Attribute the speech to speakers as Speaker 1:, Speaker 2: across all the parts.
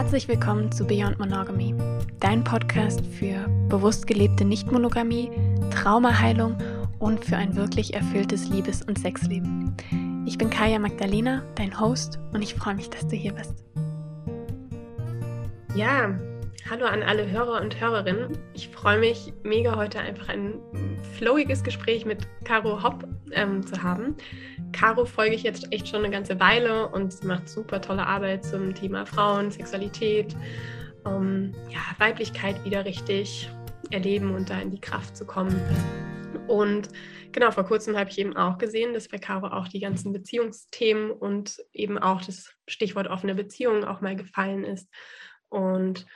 Speaker 1: Herzlich willkommen zu Beyond Monogamy, dein Podcast für bewusst gelebte Nichtmonogamie, Traumaheilung und für ein wirklich erfülltes Liebes- und Sexleben. Ich bin Kaya Magdalena, dein Host, und ich freue mich, dass du hier bist.
Speaker 2: Ja, hallo an alle Hörer und Hörerinnen. Ich freue mich mega heute einfach ein flowiges Gespräch mit Caro Hopp ähm, zu haben. Caro folge ich jetzt echt schon eine ganze Weile und sie macht super tolle Arbeit zum Thema Frauen, Sexualität, um ja, Weiblichkeit wieder richtig erleben und da in die Kraft zu kommen. Und genau, vor kurzem habe ich eben auch gesehen, dass bei Caro auch die ganzen Beziehungsthemen und eben auch das Stichwort offene Beziehungen auch mal gefallen ist. Und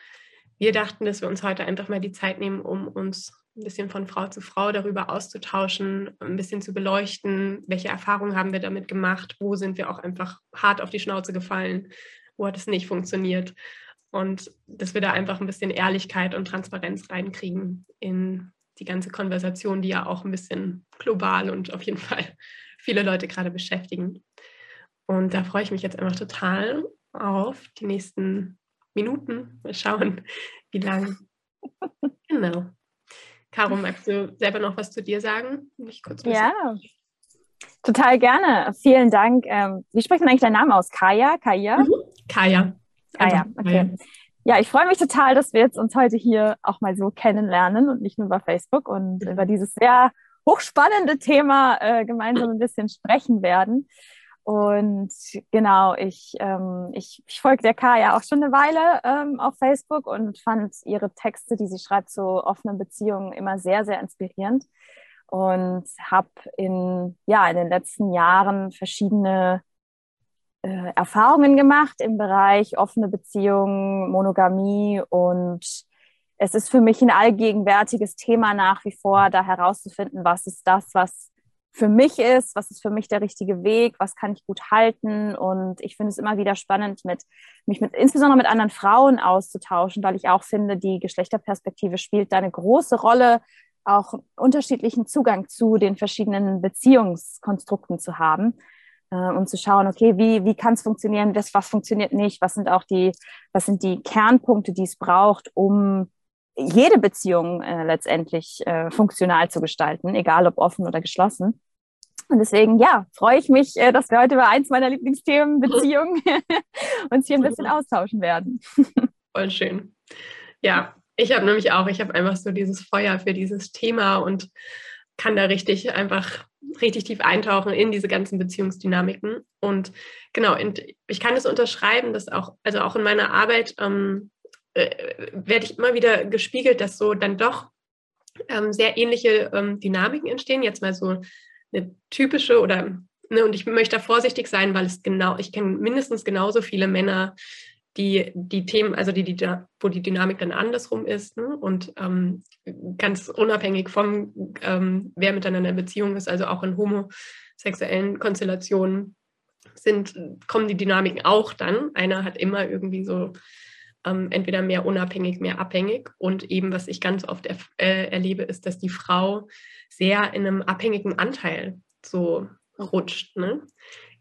Speaker 2: wir dachten, dass wir uns heute einfach mal die Zeit nehmen, um uns ein bisschen von Frau zu Frau darüber auszutauschen, ein bisschen zu beleuchten, welche Erfahrungen haben wir damit gemacht, wo sind wir auch einfach hart auf die Schnauze gefallen, wo hat es nicht funktioniert. Und dass wir da einfach ein bisschen Ehrlichkeit und Transparenz reinkriegen in die ganze Konversation, die ja auch ein bisschen global und auf jeden Fall viele Leute gerade beschäftigen. Und da freue ich mich jetzt einfach total auf die nächsten Minuten. Mal schauen, wie lang. Genau. Caro, magst du selber noch was zu dir sagen?
Speaker 3: Mich kurz ja, total gerne. Vielen Dank. Ähm, wie spricht man eigentlich deinen Namen aus? Kaya? Kaya? Mhm.
Speaker 2: Kaya.
Speaker 3: Kaya, okay. Ja, ich freue mich total, dass wir jetzt uns heute hier auch mal so kennenlernen und nicht nur über Facebook und mhm. über dieses sehr hochspannende Thema äh, gemeinsam ein bisschen sprechen werden. Und genau, ich, ähm, ich, ich folge der K ja auch schon eine Weile ähm, auf Facebook und fand ihre Texte, die sie schreibt zu offenen Beziehungen, immer sehr, sehr inspirierend. Und habe in, ja, in den letzten Jahren verschiedene äh, Erfahrungen gemacht im Bereich offene Beziehungen, Monogamie und es ist für mich ein allgegenwärtiges Thema nach wie vor, da herauszufinden, was ist das, was für mich ist, was ist für mich der richtige Weg, was kann ich gut halten. Und ich finde es immer wieder spannend, mit, mich mit, insbesondere mit anderen Frauen auszutauschen, weil ich auch finde, die Geschlechterperspektive spielt da eine große Rolle, auch unterschiedlichen Zugang zu den verschiedenen Beziehungskonstrukten zu haben äh, und zu schauen, okay, wie, wie kann es funktionieren, das, was funktioniert nicht, was sind auch die, was sind die Kernpunkte, die es braucht, um jede Beziehung äh, letztendlich äh, funktional zu gestalten, egal ob offen oder geschlossen. Und deswegen, ja, freue ich mich, äh, dass wir heute über eins meiner Lieblingsthemen, Beziehungen, uns hier ein bisschen austauschen werden.
Speaker 2: Voll schön. Ja, ich habe nämlich auch, ich habe einfach so dieses Feuer für dieses Thema und kann da richtig einfach richtig tief eintauchen in diese ganzen Beziehungsdynamiken. Und genau, ich kann es unterschreiben, dass auch, also auch in meiner Arbeit ähm, äh, werde ich immer wieder gespiegelt, dass so dann doch ähm, sehr ähnliche ähm, Dynamiken entstehen. Jetzt mal so eine typische oder, ne, und ich möchte da vorsichtig sein, weil es genau, ich kenne mindestens genauso viele Männer, die die Themen, also die, die wo die Dynamik dann andersrum ist ne? und ähm, ganz unabhängig vom, ähm, wer miteinander in Beziehung ist, also auch in homosexuellen Konstellationen sind, kommen die Dynamiken auch dann. Einer hat immer irgendwie so ähm, entweder mehr unabhängig, mehr abhängig. Und eben, was ich ganz oft er, äh, erlebe, ist, dass die Frau sehr in einem abhängigen Anteil so rutscht ne?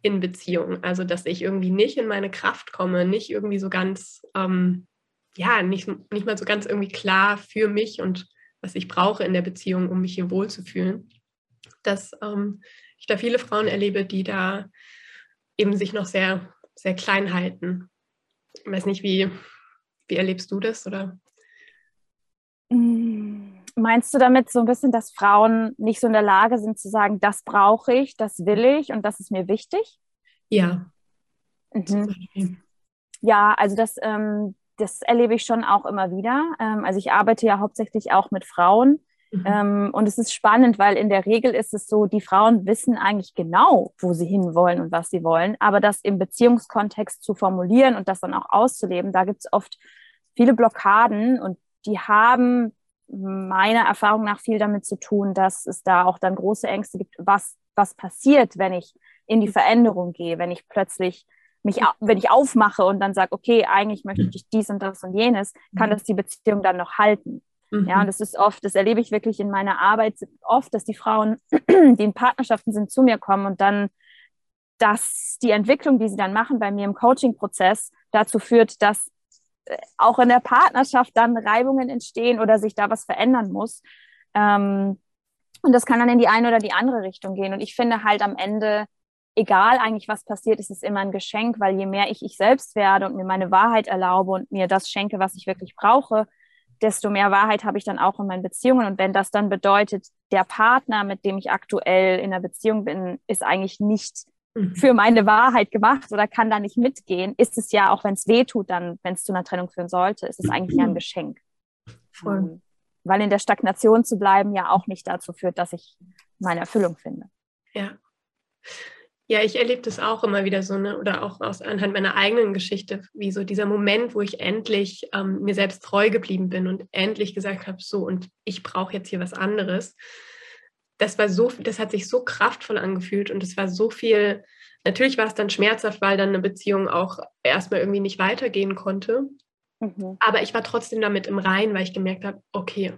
Speaker 2: in Beziehung. Also, dass ich irgendwie nicht in meine Kraft komme, nicht irgendwie so ganz, ähm, ja, nicht, nicht mal so ganz irgendwie klar für mich und was ich brauche in der Beziehung, um mich hier wohlzufühlen. Dass ähm, ich da viele Frauen erlebe, die da eben sich noch sehr, sehr klein halten. Ich weiß nicht, wie, wie erlebst du das? Oder?
Speaker 3: Mm, meinst du damit so ein bisschen, dass Frauen nicht so in der Lage sind zu sagen, das brauche ich, das will ich und das ist mir wichtig?
Speaker 2: Ja.
Speaker 3: Mhm. Ja, also das, ähm, das erlebe ich schon auch immer wieder. Ähm, also ich arbeite ja hauptsächlich auch mit Frauen. Mhm. Ähm, und es ist spannend, weil in der Regel ist es so, die Frauen wissen eigentlich genau, wo sie hinwollen und was sie wollen. Aber das im Beziehungskontext zu formulieren und das dann auch auszuleben, da gibt es oft viele Blockaden und die haben meiner Erfahrung nach viel damit zu tun, dass es da auch dann große Ängste gibt, was, was passiert, wenn ich in die Veränderung gehe, wenn ich plötzlich mich, wenn ich aufmache und dann sage, okay, eigentlich möchte ich dies und das und jenes, kann das die Beziehung dann noch halten. Mhm. Ja, und das ist oft, das erlebe ich wirklich in meiner Arbeit oft, dass die Frauen, die in Partnerschaften sind, zu mir kommen und dann, dass die Entwicklung, die sie dann machen bei mir im Coaching-Prozess, dazu führt, dass äh, auch in der Partnerschaft dann Reibungen entstehen oder sich da was verändern muss. Ähm, und das kann dann in die eine oder die andere Richtung gehen. Und ich finde halt am Ende, egal eigentlich was passiert, ist es immer ein Geschenk, weil je mehr ich ich selbst werde und mir meine Wahrheit erlaube und mir das schenke, was ich wirklich brauche, desto mehr Wahrheit habe ich dann auch in meinen Beziehungen. Und wenn das dann bedeutet, der Partner, mit dem ich aktuell in einer Beziehung bin, ist eigentlich nicht mhm. für meine Wahrheit gemacht oder kann da nicht mitgehen, ist es ja, auch wenn es weh tut, dann, wenn es zu einer Trennung führen sollte, ist es eigentlich ja ein Geschenk. Voll. Ähm, weil in der Stagnation zu bleiben ja auch nicht dazu führt, dass ich meine Erfüllung finde.
Speaker 2: Ja. Ja, ich erlebe das auch immer wieder so, ne? oder auch aus anhand meiner eigenen Geschichte, wie so dieser Moment, wo ich endlich ähm, mir selbst treu geblieben bin und endlich gesagt habe, so und ich brauche jetzt hier was anderes. Das war so, das hat sich so kraftvoll angefühlt und es war so viel. Natürlich war es dann schmerzhaft, weil dann eine Beziehung auch erstmal irgendwie nicht weitergehen konnte. Mhm. Aber ich war trotzdem damit im Rein, weil ich gemerkt habe, okay,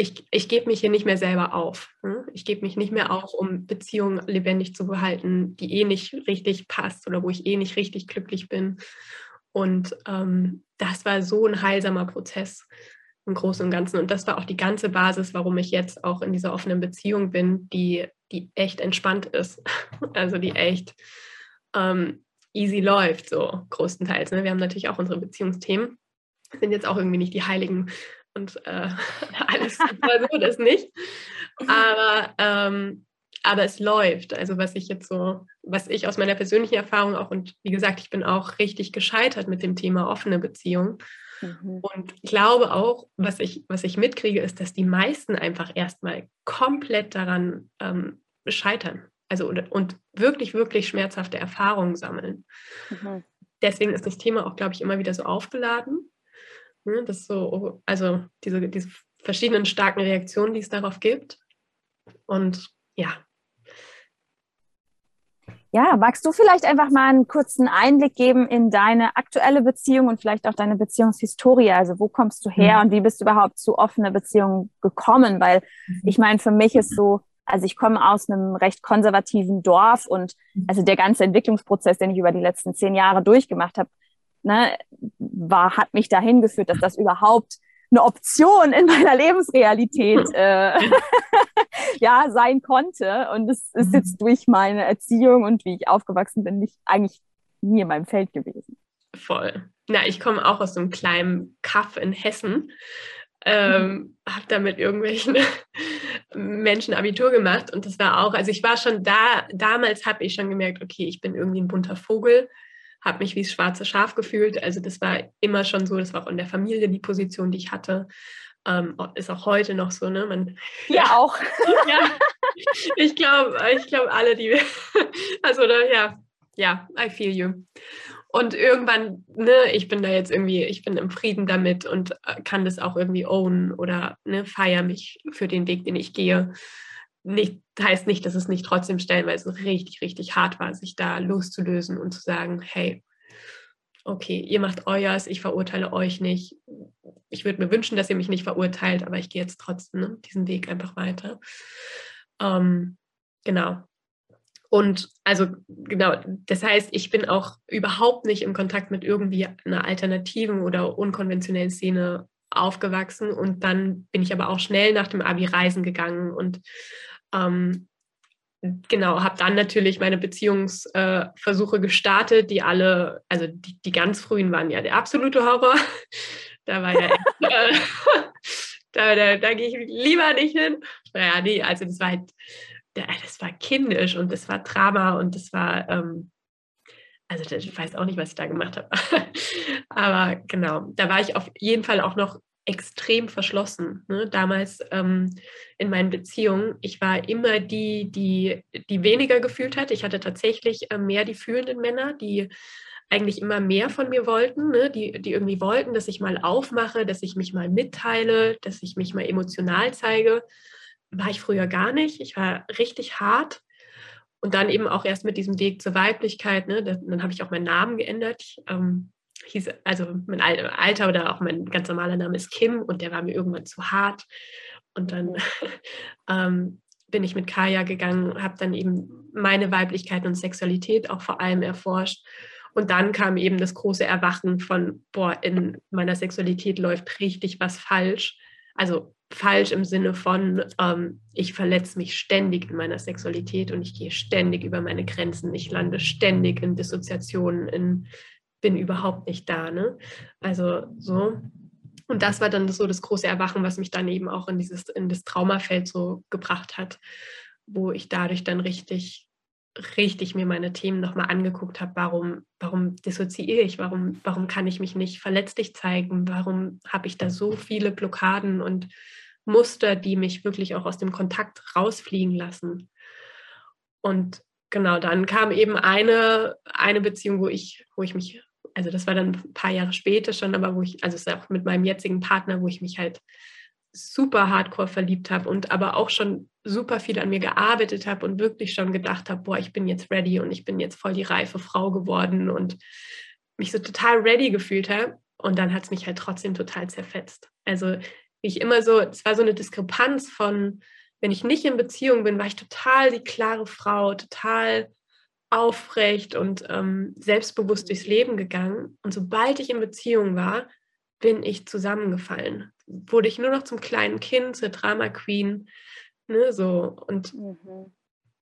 Speaker 2: ich, ich gebe mich hier nicht mehr selber auf. Hm? Ich gebe mich nicht mehr auf, um Beziehungen lebendig zu behalten, die eh nicht richtig passt oder wo ich eh nicht richtig glücklich bin. Und ähm, das war so ein heilsamer Prozess im Großen und Ganzen. Und das war auch die ganze Basis, warum ich jetzt auch in dieser offenen Beziehung bin, die, die echt entspannt ist. Also die echt ähm, easy läuft, so größtenteils. Ne? Wir haben natürlich auch unsere Beziehungsthemen, sind jetzt auch irgendwie nicht die heiligen und äh, alles super so, das nicht. Aber, ähm, aber es läuft. Also was ich jetzt so, was ich aus meiner persönlichen Erfahrung auch, und wie gesagt, ich bin auch richtig gescheitert mit dem Thema offene Beziehung. Mhm. Und glaube auch, was ich, was ich mitkriege, ist, dass die meisten einfach erstmal komplett daran ähm, scheitern. Also und, und wirklich, wirklich schmerzhafte Erfahrungen sammeln. Mhm. Deswegen ist das Thema auch, glaube ich, immer wieder so aufgeladen. Ne? Das so, also diese, diese verschiedenen starken Reaktionen, die es darauf gibt. Und ja.
Speaker 3: Ja, magst du vielleicht einfach mal einen kurzen Einblick geben in deine aktuelle Beziehung und vielleicht auch deine Beziehungshistorie? Also wo kommst du her mhm. und wie bist du überhaupt zu offener Beziehung gekommen? Weil mhm. ich meine, für mich ist so, also ich komme aus einem recht konservativen Dorf und mhm. also der ganze Entwicklungsprozess, den ich über die letzten zehn Jahre durchgemacht habe, ne, war, hat mich dahin geführt, dass das überhaupt eine Option in meiner Lebensrealität äh, ja sein konnte. Und es ist jetzt mhm. durch meine Erziehung und wie ich aufgewachsen bin, nicht eigentlich nie in meinem Feld gewesen.
Speaker 2: Voll. Na, ich komme auch aus einem kleinen Kaff in Hessen. Ähm, mhm. habe da mit irgendwelchen Menschen Abitur gemacht und das war auch, also ich war schon da, damals habe ich schon gemerkt, okay, ich bin irgendwie ein bunter Vogel habe mich wie das schwarze Schaf gefühlt. Also das war immer schon so, das war auch in der Familie die Position, die ich hatte. Ähm, ist auch heute noch so, ne? Man,
Speaker 3: ja, auch.
Speaker 2: ja, ich glaube, ich glaube alle, die, also oder, ja, ja, I feel you. Und irgendwann, ne, ich bin da jetzt irgendwie, ich bin im Frieden damit und äh, kann das auch irgendwie own oder ne, feiere mich für den Weg, den ich gehe nicht, heißt nicht, dass es nicht trotzdem stellenweise richtig, richtig hart war, sich da loszulösen und zu sagen, hey, okay, ihr macht euers, ich verurteile euch nicht. Ich würde mir wünschen, dass ihr mich nicht verurteilt, aber ich gehe jetzt trotzdem ne, diesen Weg einfach weiter. Ähm, genau. Und also genau, das heißt, ich bin auch überhaupt nicht im Kontakt mit irgendwie einer alternativen oder unkonventionellen Szene aufgewachsen und dann bin ich aber auch schnell nach dem Abi reisen gegangen und ähm, genau, habe dann natürlich meine Beziehungsversuche äh, gestartet, die alle, also die, die ganz frühen waren ja der absolute Horror. da war ja, äh, da, da, da gehe ich lieber nicht hin. Naja, nee, also das war halt, das war kindisch und das war Drama und das war, ähm, also ich weiß auch nicht, was ich da gemacht habe. Aber genau, da war ich auf jeden Fall auch noch extrem verschlossen. Ne? Damals ähm, in meinen Beziehungen, ich war immer die, die, die weniger gefühlt hat. Ich hatte tatsächlich äh, mehr die fühlenden Männer, die eigentlich immer mehr von mir wollten, ne? die, die irgendwie wollten, dass ich mal aufmache, dass ich mich mal mitteile, dass ich mich mal emotional zeige. War ich früher gar nicht. Ich war richtig hart. Und dann eben auch erst mit diesem Weg zur Weiblichkeit. Ne? Dann, habe ich auch meinen Namen geändert. Ich, ähm, hieß, also mein Alter oder auch mein ganz normaler Name ist Kim und der war mir irgendwann zu hart. Und dann ähm, bin ich mit Kaya gegangen, habe dann eben meine Weiblichkeit und Sexualität auch vor allem erforscht Und dann kam eben das große Erwachen von, boah, in meiner Sexualität läuft richtig was falsch. Also falsch im Sinne von, ähm, ich verletze mich ständig in meiner Sexualität und ich gehe ständig über meine Grenzen, ich lande ständig in Dissoziationen, in, bin überhaupt nicht da. Ne? Also so. Und das war dann so das große Erwachen, was mich dann eben auch in dieses, in das Traumafeld so gebracht hat, wo ich dadurch dann richtig richtig mir meine Themen nochmal angeguckt habe, warum, warum dissoziiere ich, warum, warum kann ich mich nicht verletzlich zeigen, warum habe ich da so viele Blockaden und Muster, die mich wirklich auch aus dem Kontakt rausfliegen lassen. Und genau, dann kam eben eine, eine Beziehung, wo ich, wo ich mich, also das war dann ein paar Jahre später schon, aber wo ich, also es ist auch mit meinem jetzigen Partner, wo ich mich halt super hardcore verliebt habe und aber auch schon super viel an mir gearbeitet habe und wirklich schon gedacht habe, boah, ich bin jetzt ready und ich bin jetzt voll die reife Frau geworden und mich so total ready gefühlt habe. Und dann hat es mich halt trotzdem total zerfetzt. Also ich immer so, es war so eine Diskrepanz von, wenn ich nicht in Beziehung bin, war ich total die klare Frau, total aufrecht und ähm, selbstbewusst durchs Leben gegangen. Und sobald ich in Beziehung war, bin ich zusammengefallen. Wurde ich nur noch zum kleinen Kind, zur Drama Queen, ne, so. Und mhm.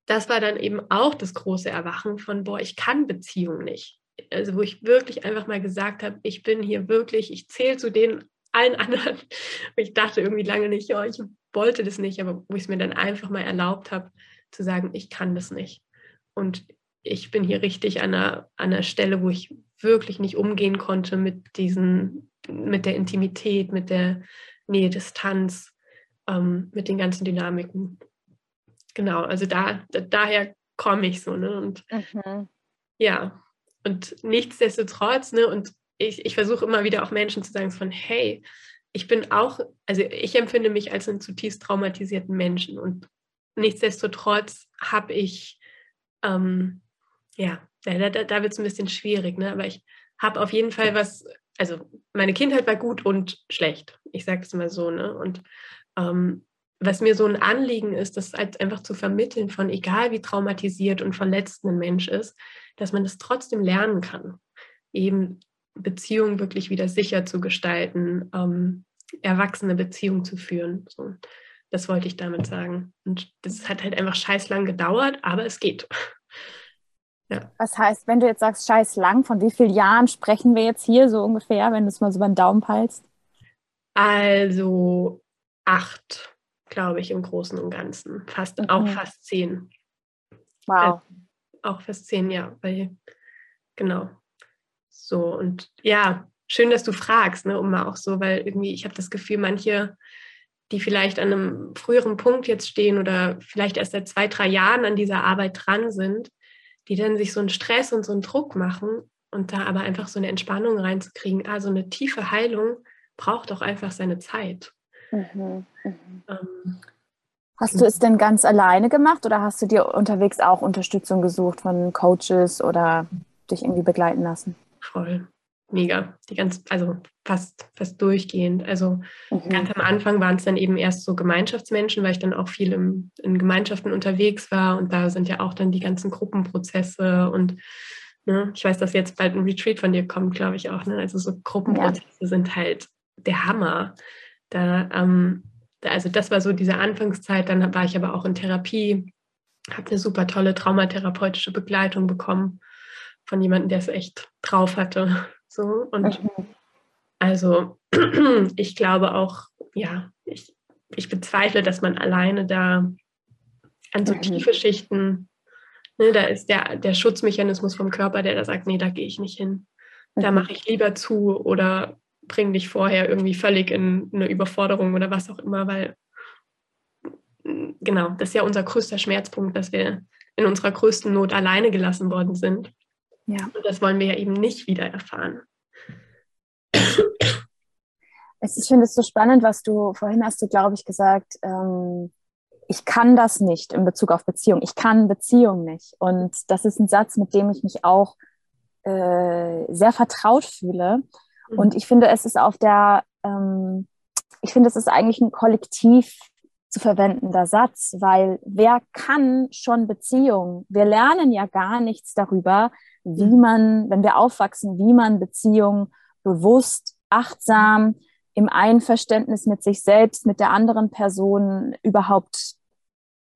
Speaker 2: das war dann eben auch das große Erwachen von, boah, ich kann Beziehung nicht. Also wo ich wirklich einfach mal gesagt habe, ich bin hier wirklich, ich zähle zu den allen anderen. Ich dachte irgendwie lange nicht, oh, ich wollte das nicht, aber wo ich es mir dann einfach mal erlaubt habe, zu sagen, ich kann das nicht. Und ich bin hier richtig an einer, an einer Stelle, wo ich wirklich nicht umgehen konnte mit diesen, mit der Intimität, mit der Nähe, Distanz, ähm, mit den ganzen Dynamiken. Genau, also da, da daher komme ich so, ne? Und mhm. ja, und nichtsdestotrotz, ne, und ich, ich versuche immer wieder auch Menschen zu sagen, von hey, ich bin auch, also ich empfinde mich als einen zutiefst traumatisierten Menschen und nichtsdestotrotz habe ich, ähm, ja, da, da, da wird es ein bisschen schwierig, ne? aber ich habe auf jeden Fall was, also meine Kindheit war gut und schlecht, ich sage es mal so, ne? Und ähm, was mir so ein Anliegen ist, das halt einfach zu vermitteln von egal wie traumatisiert und verletzt ein Mensch ist, dass man das trotzdem lernen kann. Eben Beziehungen wirklich wieder sicher zu gestalten, ähm, erwachsene Beziehungen zu führen. So, das wollte ich damit sagen. Und das hat halt einfach scheiß lang gedauert, aber es geht.
Speaker 3: Ja. Was heißt, wenn du jetzt sagst, scheiß lang, von wie vielen Jahren sprechen wir jetzt hier so ungefähr, wenn du es mal so beim Daumen peilst?
Speaker 2: Also acht, glaube ich, im Großen und Ganzen. Fast, mhm. auch fast zehn.
Speaker 3: Wow.
Speaker 2: Also, auch fast zehn, ja, weil, genau. So, und ja, schön, dass du fragst, ne, um mal auch so, weil irgendwie, ich habe das Gefühl, manche, die vielleicht an einem früheren Punkt jetzt stehen oder vielleicht erst seit zwei, drei Jahren an dieser Arbeit dran sind, die dann sich so einen Stress und so einen Druck machen und da aber einfach so eine Entspannung reinzukriegen. Also eine tiefe Heilung braucht auch einfach seine Zeit. Mhm,
Speaker 3: mhm. Ähm, hast du es denn ganz alleine gemacht oder hast du dir unterwegs auch Unterstützung gesucht von Coaches oder dich irgendwie begleiten lassen?
Speaker 2: Voll. Mega. Die ganz, also fast, fast durchgehend. Also mhm. ganz am Anfang waren es dann eben erst so Gemeinschaftsmenschen, weil ich dann auch viel im, in Gemeinschaften unterwegs war und da sind ja auch dann die ganzen Gruppenprozesse und ne, ich weiß, dass jetzt bald ein Retreat von dir kommt, glaube ich auch. Ne? Also so Gruppenprozesse ja. sind halt der Hammer. Da, ähm, da, also das war so diese Anfangszeit, dann war ich aber auch in Therapie, habe eine super tolle traumatherapeutische Begleitung bekommen von jemandem, der es echt drauf hatte. So und mhm. also ich glaube auch, ja, ich, ich bezweifle, dass man alleine da an so mhm. tiefe Schichten, ne, da ist der, der Schutzmechanismus vom Körper, der da sagt, nee, da gehe ich nicht hin. Da mhm. mache ich lieber zu oder bring dich vorher irgendwie völlig in eine Überforderung oder was auch immer, weil genau, das ist ja unser größter Schmerzpunkt, dass wir in unserer größten Not alleine gelassen worden sind. Ja. Und das wollen wir ja eben nicht wieder erfahren.
Speaker 3: Ich finde es so spannend, was du vorhin hast du, glaube ich, gesagt, ähm, ich kann das nicht in Bezug auf Beziehung. Ich kann Beziehung nicht. Und das ist ein Satz, mit dem ich mich auch äh, sehr vertraut fühle. Mhm. Und ich finde, es ist auf der, ähm, ich finde, es ist eigentlich ein kollektiv zu verwendender Satz, weil wer kann schon Beziehung? Wir lernen ja gar nichts darüber, wie mhm. man, wenn wir aufwachsen, wie man Beziehungen bewusst, achtsam, im Einverständnis mit sich selbst, mit der anderen Person überhaupt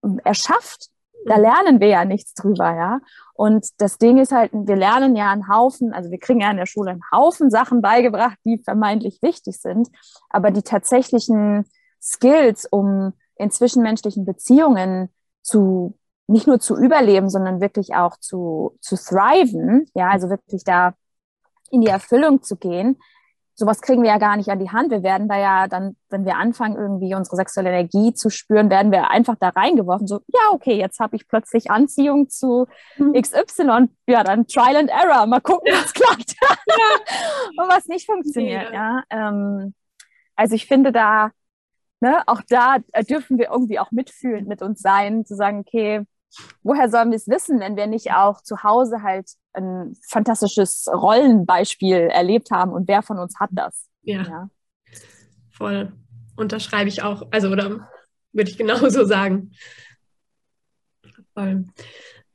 Speaker 3: ähm, erschafft. Da mhm. lernen wir ja nichts drüber, ja. Und das Ding ist halt, wir lernen ja einen Haufen, also wir kriegen ja in der Schule einen Haufen Sachen beigebracht, die vermeintlich wichtig sind, aber die tatsächlichen Skills, um in zwischenmenschlichen Beziehungen zu nicht nur zu überleben, sondern wirklich auch zu, zu thriven, ja, also wirklich da in die Erfüllung zu gehen, sowas kriegen wir ja gar nicht an die Hand. Wir werden da ja dann, wenn wir anfangen, irgendwie unsere sexuelle Energie zu spüren, werden wir einfach da reingeworfen. So, ja, okay, jetzt habe ich plötzlich Anziehung zu mhm. XY. Ja, dann Trial and Error. Mal gucken, was klappt. Und was nicht funktioniert. Ja. ja. Ähm, also ich finde da, ne, auch da dürfen wir irgendwie auch mitfühlen mit uns sein, zu sagen, okay, woher sollen wir es wissen, wenn wir nicht auch zu Hause halt ein fantastisches Rollenbeispiel erlebt haben und wer von uns hat das?
Speaker 2: Ja, ja. voll. Unterschreibe ich auch, also oder würde ich genauso sagen. Voll.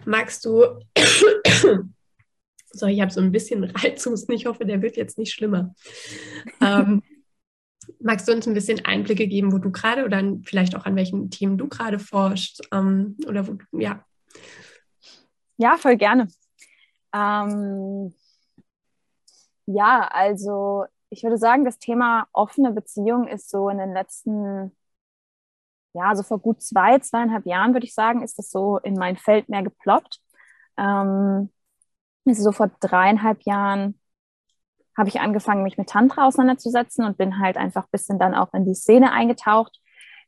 Speaker 2: Magst du, so, ich habe so ein bisschen Reizhusten, ich hoffe, der wird jetzt nicht schlimmer. ähm, Magst du uns ein bisschen Einblicke geben, wo du gerade oder vielleicht auch an welchen Themen du gerade forschst? Ähm, oder wo, ja.
Speaker 3: Ja, voll gerne. Ähm, ja, also ich würde sagen, das Thema offene Beziehung ist so in den letzten, ja, so vor gut zwei, zweieinhalb Jahren, würde ich sagen, ist das so in mein Feld mehr geploppt. Ähm, ist so vor dreieinhalb Jahren habe ich angefangen, mich mit Tantra auseinanderzusetzen und bin halt einfach ein bisschen dann auch in die Szene eingetaucht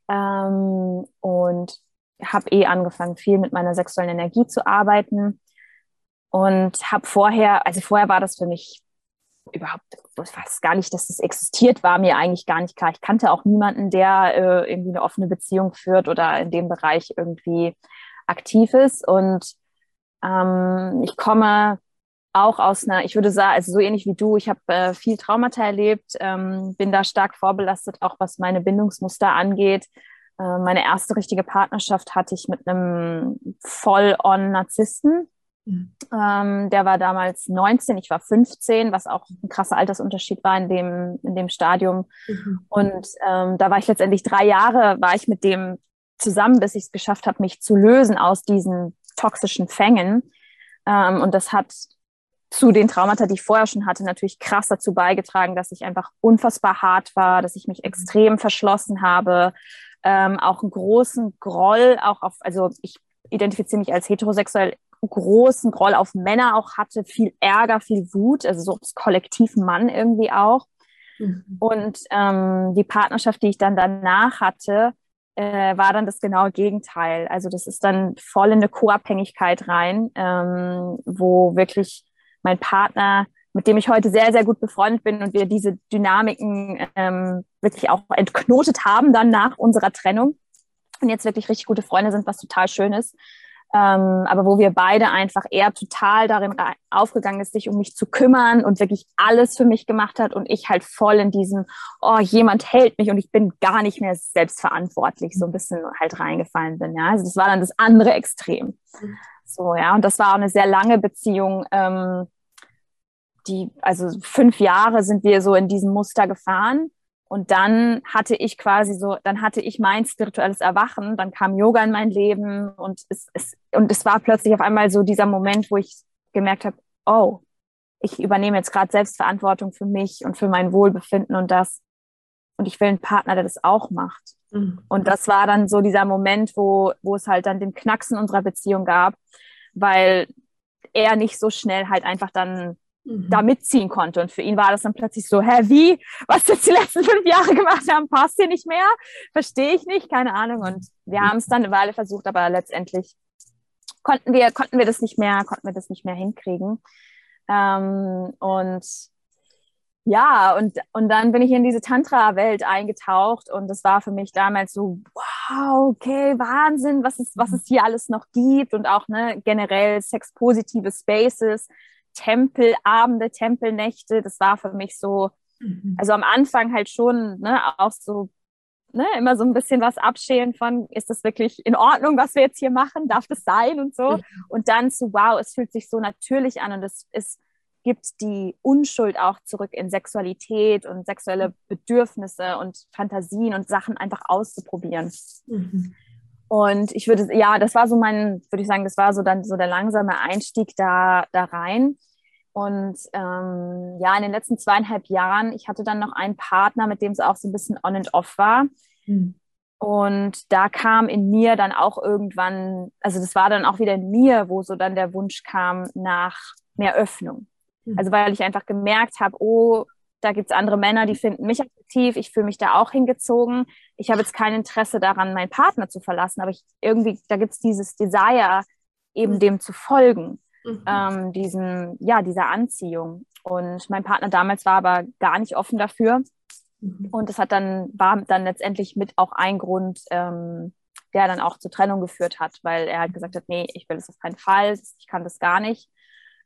Speaker 3: ähm, und habe eh angefangen, viel mit meiner sexuellen Energie zu arbeiten und habe vorher, also vorher war das für mich überhaupt fast gar nicht, dass das existiert, war mir eigentlich gar nicht klar. Ich kannte auch niemanden, der äh, irgendwie eine offene Beziehung führt oder in dem Bereich irgendwie aktiv ist. Und ähm, ich komme auch aus einer, ich würde sagen, also so ähnlich wie du, ich habe äh, viel Traumata erlebt, ähm, bin da stark vorbelastet, auch was meine Bindungsmuster angeht. Äh, meine erste richtige Partnerschaft hatte ich mit einem Voll-on-Narzissten. Mhm. Ähm, der war damals 19, ich war 15, was auch ein krasser Altersunterschied war in dem, in dem Stadium. Mhm. Und ähm, da war ich letztendlich drei Jahre, war ich mit dem zusammen, bis ich es geschafft habe, mich zu lösen aus diesen toxischen Fängen. Ähm, und das hat zu den Traumata, die ich vorher schon hatte, natürlich krass dazu beigetragen, dass ich einfach unfassbar hart war, dass ich mich extrem verschlossen habe, ähm, auch einen großen Groll, auch auf, also ich identifiziere mich als heterosexuell, großen Groll auf Männer auch hatte, viel Ärger, viel Wut, also so das Kollektiv Mann irgendwie auch. Mhm. Und ähm, die Partnerschaft, die ich dann danach hatte, äh, war dann das genaue Gegenteil. Also das ist dann voll in eine Co-Abhängigkeit rein, ähm, wo wirklich mein Partner, mit dem ich heute sehr, sehr gut befreundet bin und wir diese Dynamiken ähm, wirklich auch entknotet haben dann nach unserer Trennung und jetzt wirklich richtig gute Freunde sind, was total schön ist. Ähm, aber wo wir beide einfach eher total darin aufgegangen ist, sich um mich zu kümmern und wirklich alles für mich gemacht hat und ich halt voll in diesem, oh, jemand hält mich und ich bin gar nicht mehr selbstverantwortlich, so ein bisschen halt reingefallen bin. Ja, also das war dann das andere Extrem. So, ja, und das war eine sehr lange Beziehung. Ähm, die, also fünf Jahre sind wir so in diesem Muster gefahren. Und dann hatte ich quasi so, dann hatte ich mein spirituelles Erwachen, dann kam Yoga in mein Leben und es, es, und es war plötzlich auf einmal so dieser Moment, wo ich gemerkt habe, oh, ich übernehme jetzt gerade Selbstverantwortung für mich und für mein Wohlbefinden und das. Und ich will einen Partner, der das auch macht. Mhm. Und das war dann so dieser Moment, wo, wo es halt dann den Knacksen unserer Beziehung gab, weil er nicht so schnell halt einfach dann mhm. da mitziehen konnte. Und für ihn war das dann plötzlich so, hä, wie? Was wir jetzt die letzten fünf Jahre gemacht haben, passt hier nicht mehr? Verstehe ich nicht, keine Ahnung. Und wir haben es dann eine Weile versucht, aber letztendlich konnten wir, konnten wir das nicht mehr, konnten wir das nicht mehr hinkriegen. Ähm, und ja, und, und dann bin ich in diese Tantra-Welt eingetaucht und das war für mich damals so, wow, okay, Wahnsinn, was es, was es hier alles noch gibt und auch ne, generell sexpositive Spaces, Tempelabende, Tempelnächte, das war für mich so, mhm. also am Anfang halt schon ne, auch so ne, immer so ein bisschen was abschälen von, ist das wirklich in Ordnung, was wir jetzt hier machen? Darf das sein und so? Mhm. Und dann zu, wow, es fühlt sich so natürlich an und es, es gibt die Unschuld auch zurück in Sexualität und sexuelle Bedürfnisse und Fantasien und Sachen einfach auszuprobieren. Mhm. Und ich würde, ja, das war so mein, würde ich sagen, das war so dann so der langsame Einstieg da, da rein. Und ähm, ja, in den letzten zweieinhalb Jahren, ich hatte dann noch einen Partner, mit dem es auch so ein bisschen on and off war. Mhm. Und da kam in mir dann auch irgendwann, also das war dann auch wieder in mir, wo so dann der Wunsch kam nach mehr Öffnung. Mhm. Also weil ich einfach gemerkt habe, oh, da gibt es andere Männer, die finden mich attraktiv, ich fühle mich da auch hingezogen. Ich habe jetzt kein Interesse daran, meinen Partner zu verlassen, aber ich irgendwie, da gibt es dieses Desire, eben mhm. dem zu folgen mhm. ähm, diesen, ja, dieser Anziehung. Und mein Partner damals war aber gar nicht offen dafür. Mhm. Und das hat dann, war dann letztendlich mit auch ein Grund, ähm, der dann auch zur Trennung geführt hat, weil er halt gesagt hat, nee, ich will das auf keinen Fall, ich kann das gar nicht.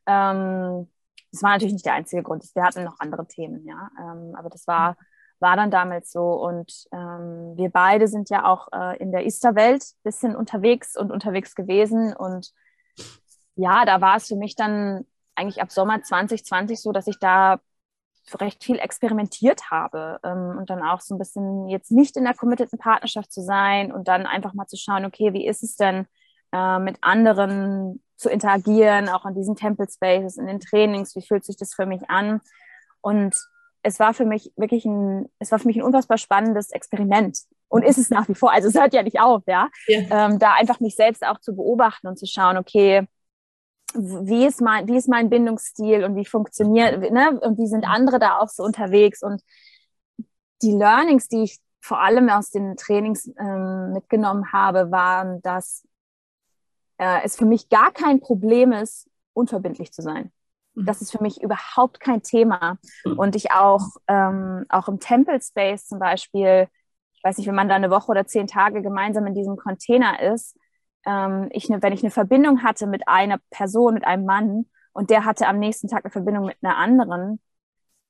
Speaker 3: Ähm, das war natürlich nicht der einzige Grund. Wir hatten noch andere Themen, ja. Ähm, aber das war, war dann damals so. Und ähm, wir beide sind ja auch äh, in der Isterwelt ein bisschen unterwegs und unterwegs gewesen. Und ja, da war es für mich dann eigentlich ab Sommer 2020 so, dass ich da recht viel experimentiert habe ähm, und dann auch so ein bisschen jetzt nicht in der committeden Partnerschaft zu sein und dann einfach mal zu schauen, okay, wie ist es denn äh, mit anderen zu interagieren, auch in diesen Temple Spaces, in den Trainings, wie fühlt sich das für mich an? Und es war für mich wirklich ein, es war für mich ein unfassbar spannendes Experiment und ist es nach wie vor. Also es hört ja nicht auf, ja. ja. Ähm, da einfach mich selbst auch zu beobachten und zu schauen, okay, wie ist mein, wie ist mein Bindungsstil und wie funktioniert, ne? und wie sind andere da auch so unterwegs und die Learnings, die ich vor allem aus den Trainings ähm, mitgenommen habe, waren, dass äh, es für mich gar kein Problem ist, unverbindlich zu sein. Mhm. Das ist für mich überhaupt kein Thema. Mhm. Und ich auch, ähm, auch im Temple Space zum Beispiel, ich weiß nicht, wenn man da eine Woche oder zehn Tage gemeinsam in diesem Container ist, ähm, ich, ne, wenn ich eine Verbindung hatte mit einer Person, mit einem Mann und der hatte am nächsten Tag eine Verbindung mit einer anderen,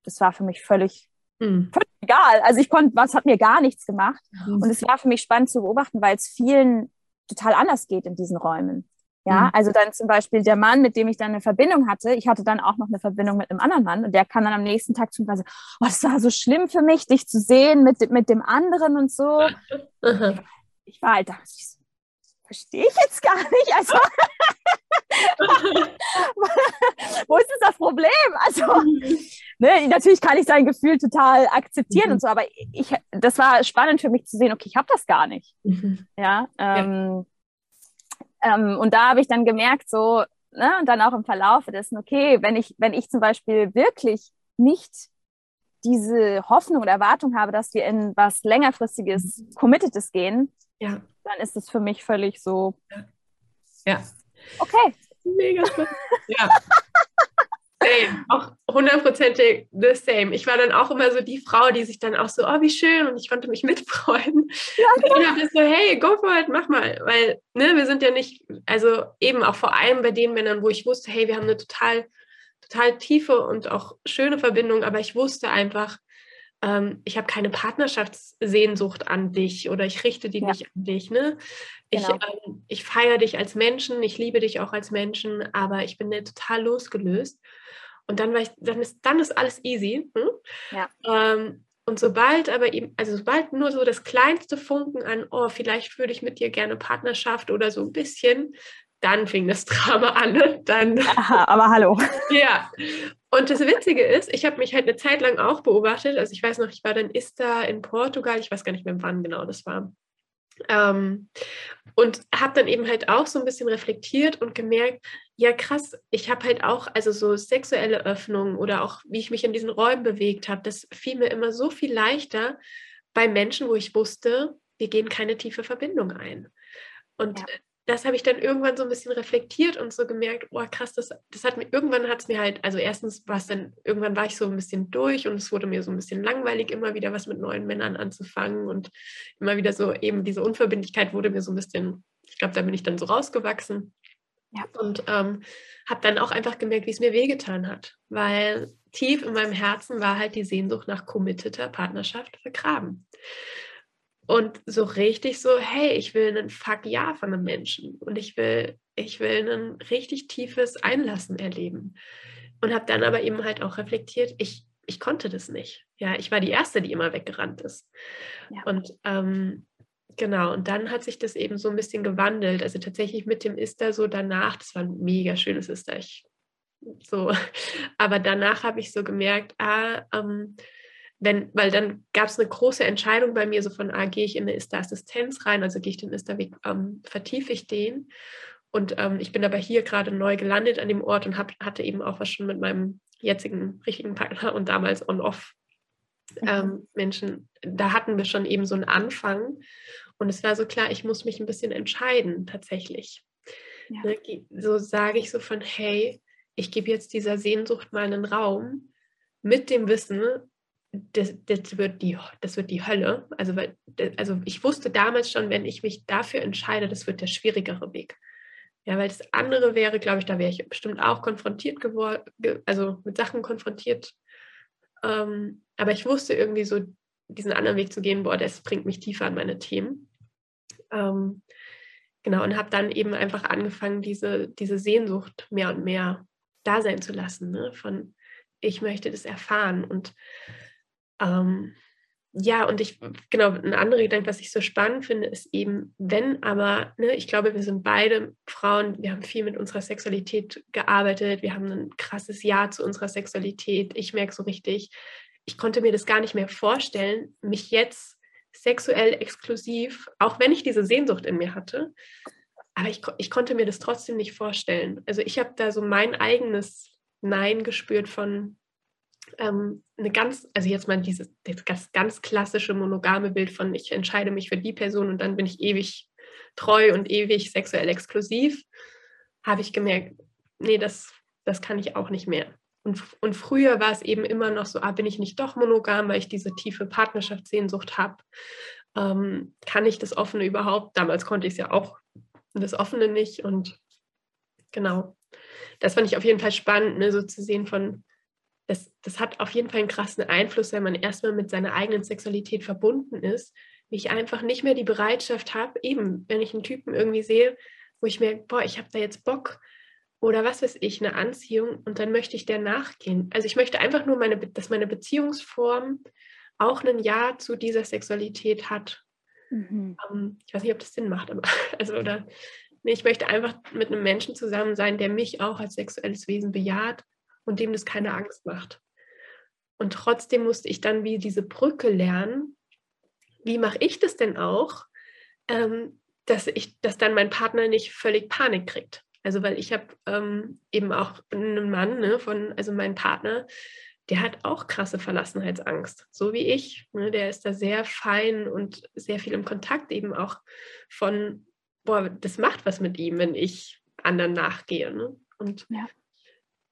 Speaker 3: das war für mich völlig, mhm. völlig egal. Also ich konnte, was hat mir gar nichts gemacht. Mhm. Und es war für mich spannend zu beobachten, weil es vielen total anders geht in diesen Räumen. Ja, mhm. also dann zum Beispiel der Mann, mit dem ich dann eine Verbindung hatte, ich hatte dann auch noch eine Verbindung mit einem anderen Mann und der kann dann am nächsten Tag zum Beispiel, oh, das war so schlimm für mich, dich zu sehen mit, mit dem anderen und so. Ich war halt da, verstehe ich jetzt gar nicht. Also, wo ist das Problem? Also, ne, natürlich kann ich sein Gefühl total akzeptieren mhm. und so, aber ich, das war spannend für mich zu sehen, okay, ich habe das gar nicht. Mhm. Ja, ähm, ja. Ähm, und da habe ich dann gemerkt, so, ne, und dann auch im Verlauf dessen, okay, wenn ich, wenn ich zum Beispiel wirklich nicht diese Hoffnung oder Erwartung habe, dass wir in was längerfristiges, mhm. committedes gehen, ja dann ist es für mich völlig so.
Speaker 2: Ja.
Speaker 3: Okay.
Speaker 2: Mega spannend. ja. Same. Auch hundertprozentig the same. Ich war dann auch immer so die Frau, die sich dann auch so, oh, wie schön, und ich konnte mich mitfreuen. Ja, und dann habe so, hey, go for it, mach mal. Weil, ne, wir sind ja nicht, also eben auch vor allem bei den Männern, wo ich wusste, hey, wir haben eine total, total tiefe und auch schöne Verbindung, aber ich wusste einfach, ähm, ich habe keine Partnerschaftssehnsucht an dich oder ich richte die ja. nicht an dich. Ne? Ich, genau. ähm, ich feiere dich als Menschen, ich liebe dich auch als Menschen, aber ich bin total losgelöst. Und dann, war ich, dann, ist, dann ist alles easy. Hm? Ja. Ähm, und sobald aber eben, also sobald nur so das kleinste Funken an, oh, vielleicht würde ich mit dir gerne Partnerschaft oder so ein bisschen, dann fing das Drama an. Ne? Dann,
Speaker 3: Aha, aber hallo.
Speaker 2: Ja. Und das Witzige ist, ich habe mich halt eine Zeit lang auch beobachtet. Also ich weiß noch, ich war dann Ista in Portugal, ich weiß gar nicht mehr, wann genau das war. Ähm, und habe dann eben halt auch so ein bisschen reflektiert und gemerkt, ja krass, ich habe halt auch, also so sexuelle Öffnungen oder auch wie ich mich in diesen Räumen bewegt habe, das fiel mir immer so viel leichter bei Menschen, wo ich wusste, wir gehen keine tiefe Verbindung ein. Und ja das habe ich dann irgendwann so ein bisschen reflektiert und so gemerkt, oh krass, das, das hat mir, irgendwann hat es mir halt, also erstens war es dann, irgendwann war ich so ein bisschen durch und es wurde mir so ein bisschen langweilig, immer wieder was mit neuen Männern anzufangen und immer wieder so eben diese Unverbindlichkeit wurde mir so ein bisschen, ich glaube, da bin ich dann so rausgewachsen. Ja. Und ähm, habe dann auch einfach gemerkt, wie es mir wehgetan hat, weil tief in meinem Herzen war halt die Sehnsucht nach committeter Partnerschaft vergraben. Und so richtig so, hey, ich will einen Fuck ja von einem Menschen und ich will, ich will ein richtig tiefes Einlassen erleben. Und habe dann aber eben halt auch reflektiert, ich, ich konnte das nicht. Ja, ich war die Erste, die immer weggerannt ist. Ja. Und ähm, genau, und dann hat sich das eben so ein bisschen gewandelt. Also tatsächlich mit dem Ister so danach, das war ein mega schönes Ister. Ich, so, aber danach habe ich so gemerkt, ah, ähm, wenn, weil dann gab es eine große Entscheidung bei mir, so von, ah, gehe ich in eine Ista-Assistenz rein, also gehe ich den Ista-Weg, ähm, vertiefe ich den. Und ähm, ich bin aber hier gerade neu gelandet an dem Ort und hab, hatte eben auch was schon mit meinem jetzigen richtigen Partner und damals on-off mhm. ähm, Menschen, da hatten wir schon eben so einen Anfang. Und es war so klar, ich muss mich ein bisschen entscheiden tatsächlich. Ja. Ne, so sage ich so von, hey, ich gebe jetzt dieser Sehnsucht mal einen Raum mit dem Wissen, das, das, wird die, das wird die Hölle. Also, weil, also ich wusste damals schon, wenn ich mich dafür entscheide, das wird der schwierigere Weg. Ja, weil das andere wäre, glaube ich, da wäre ich bestimmt auch konfrontiert geworden, also mit Sachen konfrontiert. Ähm, aber ich wusste irgendwie so, diesen anderen Weg zu gehen, boah, das bringt mich tiefer an meine Themen. Ähm, genau, und habe dann eben einfach angefangen, diese, diese Sehnsucht mehr und mehr da sein zu lassen, ne? von ich möchte das erfahren. Und ähm, ja, und ich, genau, ein anderer Gedanke, was ich so spannend finde, ist eben, wenn aber, ne, ich glaube, wir sind beide Frauen, wir haben viel mit unserer Sexualität gearbeitet, wir haben ein krasses Ja zu unserer Sexualität. Ich merke so richtig, ich konnte mir das gar nicht mehr vorstellen, mich jetzt sexuell exklusiv, auch wenn ich diese Sehnsucht in mir hatte, aber ich, ich konnte mir das trotzdem nicht vorstellen. Also ich habe da so mein eigenes Nein gespürt von, ähm, eine ganz, also jetzt mal dieses das ganz klassische monogame Bild von ich entscheide mich für die Person und dann bin ich ewig treu und ewig sexuell exklusiv, habe ich gemerkt, nee, das, das kann ich auch nicht mehr. Und, und früher war es eben immer noch so, ah, bin ich nicht doch monogam, weil ich diese tiefe Partnerschaftssehnsucht habe. Ähm, kann ich das Offene überhaupt? Damals konnte ich es ja auch, das Offene nicht. Und genau, das fand ich auf jeden Fall spannend, ne, so zu sehen von, das, das hat auf jeden Fall einen krassen Einfluss, wenn man erstmal mit seiner eigenen Sexualität verbunden ist, wie ich einfach nicht mehr die Bereitschaft habe, eben, wenn ich einen Typen irgendwie sehe, wo ich merke, boah, ich habe da jetzt Bock oder was weiß ich, eine Anziehung und dann möchte ich der nachgehen. Also ich möchte einfach nur, meine, dass meine Beziehungsform auch ein Ja zu dieser Sexualität hat. Mhm. Um, ähm, ich weiß nicht, ob das Sinn macht, aber also oder nee, ich möchte einfach mit einem Menschen zusammen sein, der mich auch als sexuelles Wesen bejaht und dem das keine Angst macht. Und trotzdem musste ich dann wie diese Brücke lernen. Wie mache ich das denn auch, ähm, dass ich, dass dann mein Partner nicht völlig Panik kriegt? Also weil ich habe ähm, eben auch einen Mann ne, von, also mein Partner, der hat auch krasse Verlassenheitsangst, so wie ich. Ne, der ist da sehr fein und sehr viel im Kontakt eben auch von, boah, das macht was mit ihm, wenn ich anderen nachgehe. Ne? Und ja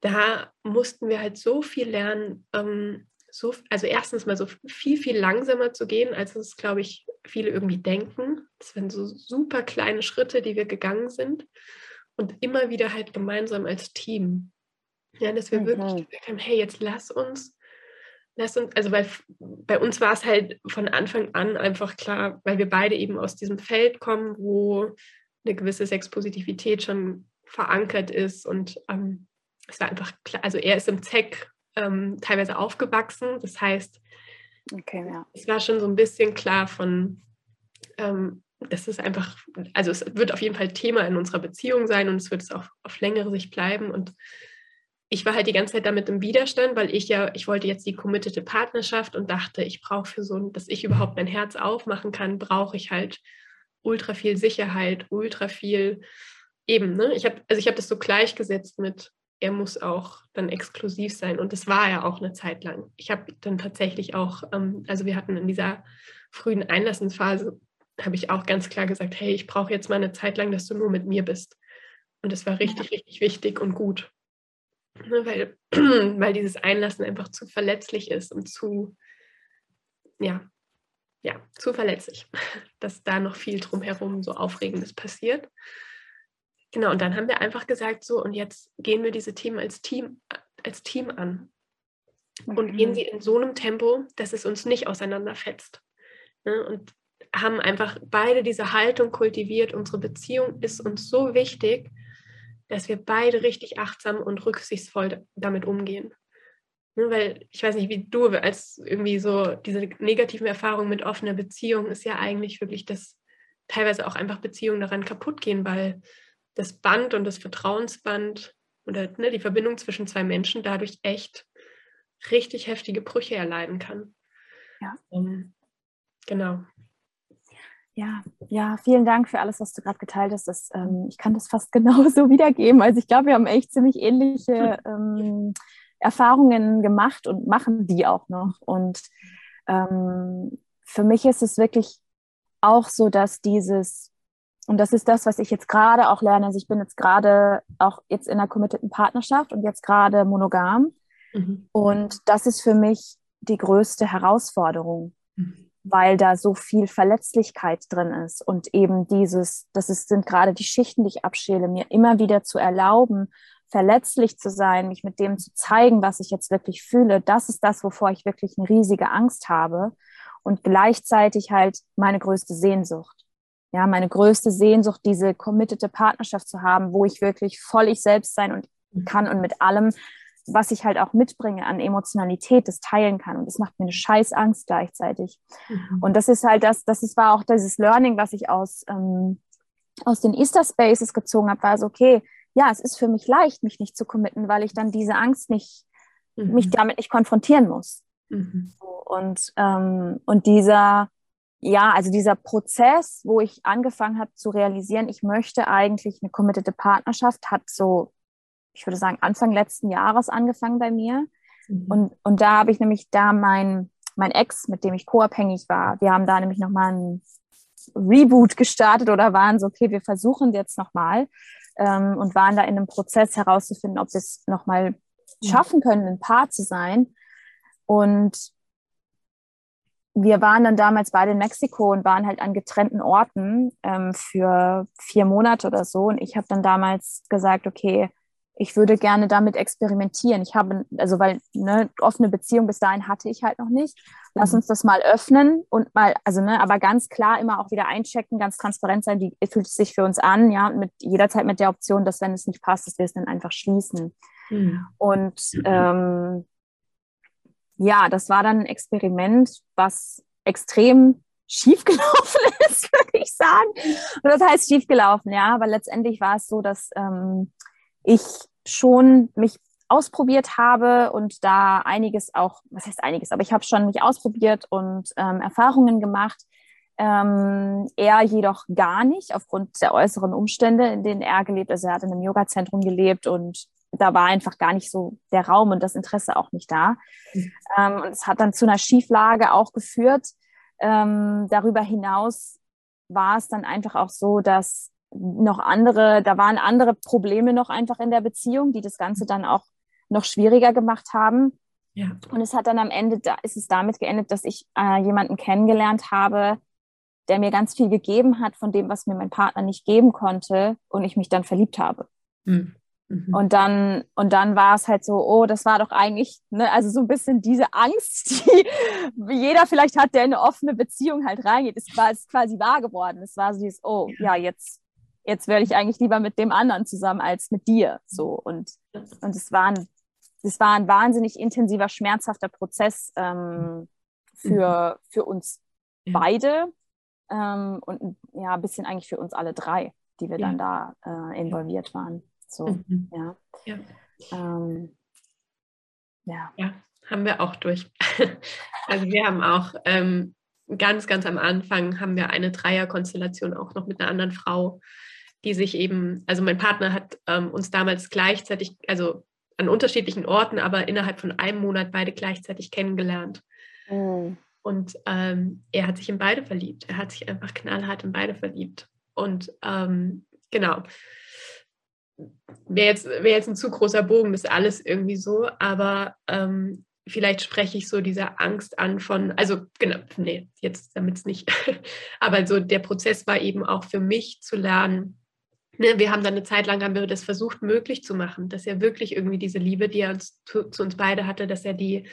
Speaker 2: da mussten wir halt so viel lernen, ähm, so, also erstens mal so viel, viel langsamer zu gehen, als es, glaube ich, viele irgendwie denken. Das waren so super kleine Schritte, die wir gegangen sind und immer wieder halt gemeinsam als Team. Ja, dass wir mhm. wirklich gesagt haben, hey, jetzt lass uns, lass uns, also weil bei uns war es halt von Anfang an einfach klar, weil wir beide eben aus diesem Feld kommen, wo eine gewisse Sexpositivität schon verankert ist und ähm, es war einfach klar, also er ist im ZEC ähm, teilweise aufgewachsen. Das heißt, okay, ja. es war schon so ein bisschen klar von, ähm, das ist einfach, also es wird auf jeden Fall Thema in unserer Beziehung sein und es wird es auch auf längere Sicht bleiben. Und ich war halt die ganze Zeit damit im Widerstand, weil ich ja, ich wollte jetzt die committete Partnerschaft und dachte, ich brauche für so, dass ich überhaupt mein Herz aufmachen kann, brauche ich halt ultra viel Sicherheit, ultra viel eben, ne? Ich habe, also ich habe das so gleichgesetzt mit, er muss auch dann exklusiv sein. Und das war er auch eine Zeit lang. Ich habe dann tatsächlich auch, ähm, also wir hatten in dieser frühen Einlassensphase, habe ich auch ganz klar gesagt, hey, ich brauche jetzt mal eine Zeit lang, dass du nur mit mir bist. Und das war richtig, ja. richtig wichtig und gut. Ne, weil, weil dieses Einlassen einfach zu verletzlich ist und zu, ja, ja, zu verletzlich, dass da noch viel drumherum so Aufregendes passiert. Genau, und dann haben wir einfach gesagt, so, und jetzt gehen wir diese Themen als Team, als Team an. Und gehen sie in so einem Tempo, dass es uns nicht auseinanderfetzt. Ne? Und haben einfach beide diese Haltung kultiviert. Unsere Beziehung ist uns so wichtig, dass wir beide richtig achtsam und rücksichtsvoll damit umgehen. Ne, weil ich weiß nicht, wie du, als irgendwie so diese negativen Erfahrungen mit offener Beziehung ist ja eigentlich wirklich, dass teilweise auch einfach Beziehungen daran kaputt gehen, weil das Band und das Vertrauensband oder ne, die Verbindung zwischen zwei Menschen dadurch echt richtig heftige Brüche erleiden kann.
Speaker 3: Ja.
Speaker 2: Um, ähm, genau.
Speaker 3: Ja, ja, vielen Dank für alles, was du gerade geteilt hast. Das, ähm, ich kann das fast genauso wiedergeben. Also ich glaube, wir haben echt ziemlich ähnliche ähm, Erfahrungen gemacht und machen die auch noch. Und ähm, für mich ist es wirklich auch so, dass dieses, und das ist das, was ich jetzt gerade auch lerne, also ich bin jetzt gerade auch jetzt in einer committeden Partnerschaft und jetzt gerade monogam. Mhm. Und das ist für mich die größte Herausforderung. Mhm weil da so viel Verletzlichkeit drin ist und eben dieses, das ist, sind gerade die Schichten, die ich abschäle, mir immer wieder zu erlauben, verletzlich zu sein, mich mit dem zu zeigen, was ich jetzt wirklich fühle, das ist das, wovor ich wirklich eine riesige Angst habe und gleichzeitig halt meine größte Sehnsucht. Ja, meine größte Sehnsucht, diese committete Partnerschaft zu haben, wo ich wirklich voll ich selbst sein und kann und mit allem was ich halt auch mitbringe an Emotionalität, das teilen kann. Und das macht mir eine scheiß Angst gleichzeitig. Mhm. Und das ist halt das, das ist, war auch dieses Learning, was ich aus, ähm, aus den Easter Spaces gezogen habe, war so, okay, ja, es ist für mich leicht, mich nicht zu committen, weil ich dann diese Angst nicht, mhm. mich damit nicht konfrontieren muss. Mhm. Und, ähm, und dieser, ja, also dieser Prozess, wo ich angefangen habe zu realisieren, ich möchte eigentlich eine committete Partnerschaft, hat so ich würde sagen, Anfang letzten Jahres angefangen bei mir. Mhm. Und, und da habe ich nämlich da mein, mein Ex, mit dem ich co-abhängig war, wir haben da nämlich nochmal ein Reboot gestartet oder waren so, okay, wir versuchen jetzt nochmal ähm, und waren da in einem Prozess herauszufinden, ob wir es nochmal schaffen können, ein Paar zu sein. Und wir waren dann damals beide in Mexiko und waren halt an getrennten Orten ähm, für vier Monate oder so. Und ich habe dann damals gesagt, okay, ich würde gerne damit experimentieren. Ich habe, also weil eine offene Beziehung bis dahin hatte ich halt noch nicht. Lass mhm. uns das mal öffnen und mal, also ne, aber ganz klar immer auch wieder einchecken, ganz transparent sein, wie fühlt es sich für uns an, ja, und mit jederzeit mit der Option, dass wenn es nicht passt, dass wir es dann einfach schließen. Mhm. Und ähm, ja, das war dann ein Experiment, was extrem schiefgelaufen ist, würde ich sagen. Und das heißt schiefgelaufen, ja, aber letztendlich war es so, dass ähm, ich schon mich ausprobiert habe und da einiges auch, was heißt einiges, aber ich habe schon mich ausprobiert und ähm, Erfahrungen gemacht. Ähm, er jedoch gar nicht aufgrund der äußeren Umstände, in denen er gelebt. Also er hat in einem Yoga-Zentrum gelebt und da war einfach gar nicht so der Raum und das Interesse auch nicht da. Mhm. Ähm, und es hat dann zu einer Schieflage auch geführt. Ähm, darüber hinaus war es dann einfach auch so, dass noch andere, da waren andere Probleme noch einfach in der Beziehung, die das Ganze dann auch noch schwieriger gemacht haben. Ja. Und es hat dann am Ende, da ist es damit geendet, dass ich äh, jemanden kennengelernt habe, der mir ganz viel gegeben hat von dem, was mir mein Partner nicht geben konnte und ich mich dann verliebt habe. Mhm. Mhm. Und dann, und dann war es halt so, oh, das war doch eigentlich, ne, also so ein bisschen diese Angst, die jeder vielleicht hat, der in eine offene Beziehung halt reingeht, ist, quasi wahr geworden. Es war so dieses, oh, ja, jetzt jetzt werde ich eigentlich lieber mit dem anderen zusammen als mit dir. So und, und es war ein, es war ein wahnsinnig intensiver, schmerzhafter Prozess ähm, für, mhm. für uns beide ähm, und ja, ein bisschen eigentlich für uns alle drei, die wir ja. dann da äh, involviert waren. So, mhm. ja.
Speaker 2: Ja. Ähm, ja. ja. haben wir auch durch. also wir haben auch ähm, ganz, ganz am Anfang haben wir eine Dreierkonstellation auch noch mit einer anderen Frau die sich eben, also mein Partner hat ähm, uns damals gleichzeitig, also an unterschiedlichen Orten, aber innerhalb von einem Monat beide gleichzeitig kennengelernt. Mhm. Und ähm, er hat sich in beide verliebt. Er hat sich einfach knallhart in beide verliebt. Und ähm, genau. Wäre jetzt, wär jetzt ein zu großer Bogen, das ist alles irgendwie so, aber ähm, vielleicht spreche ich so diese Angst an von, also genau, nee, jetzt damit es nicht, aber so der Prozess war eben auch für mich zu lernen, ne, wir haben dann eine Zeit lang haben wir das versucht möglich zu machen, dass er wirklich irgendwie diese Liebe, die er uns, zu, zu, uns beide hatte, dass er die,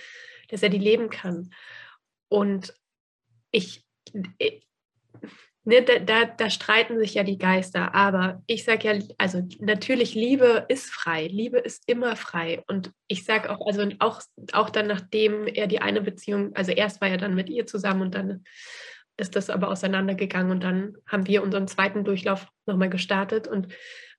Speaker 2: dass er die leben kann. Und ich, ne, da, da, da, streiten sich ja die Geister. Aber ich sage ja, also natürlich, Liebe ist frei. Liebe ist immer frei. Und ich sage auch, also auch, auch dann, nachdem er die eine Beziehung, also erst war er dann mit ihr zusammen und dann ist das aber auseinandergegangen und dann haben wir unseren zweiten Durchlauf nochmal gestartet und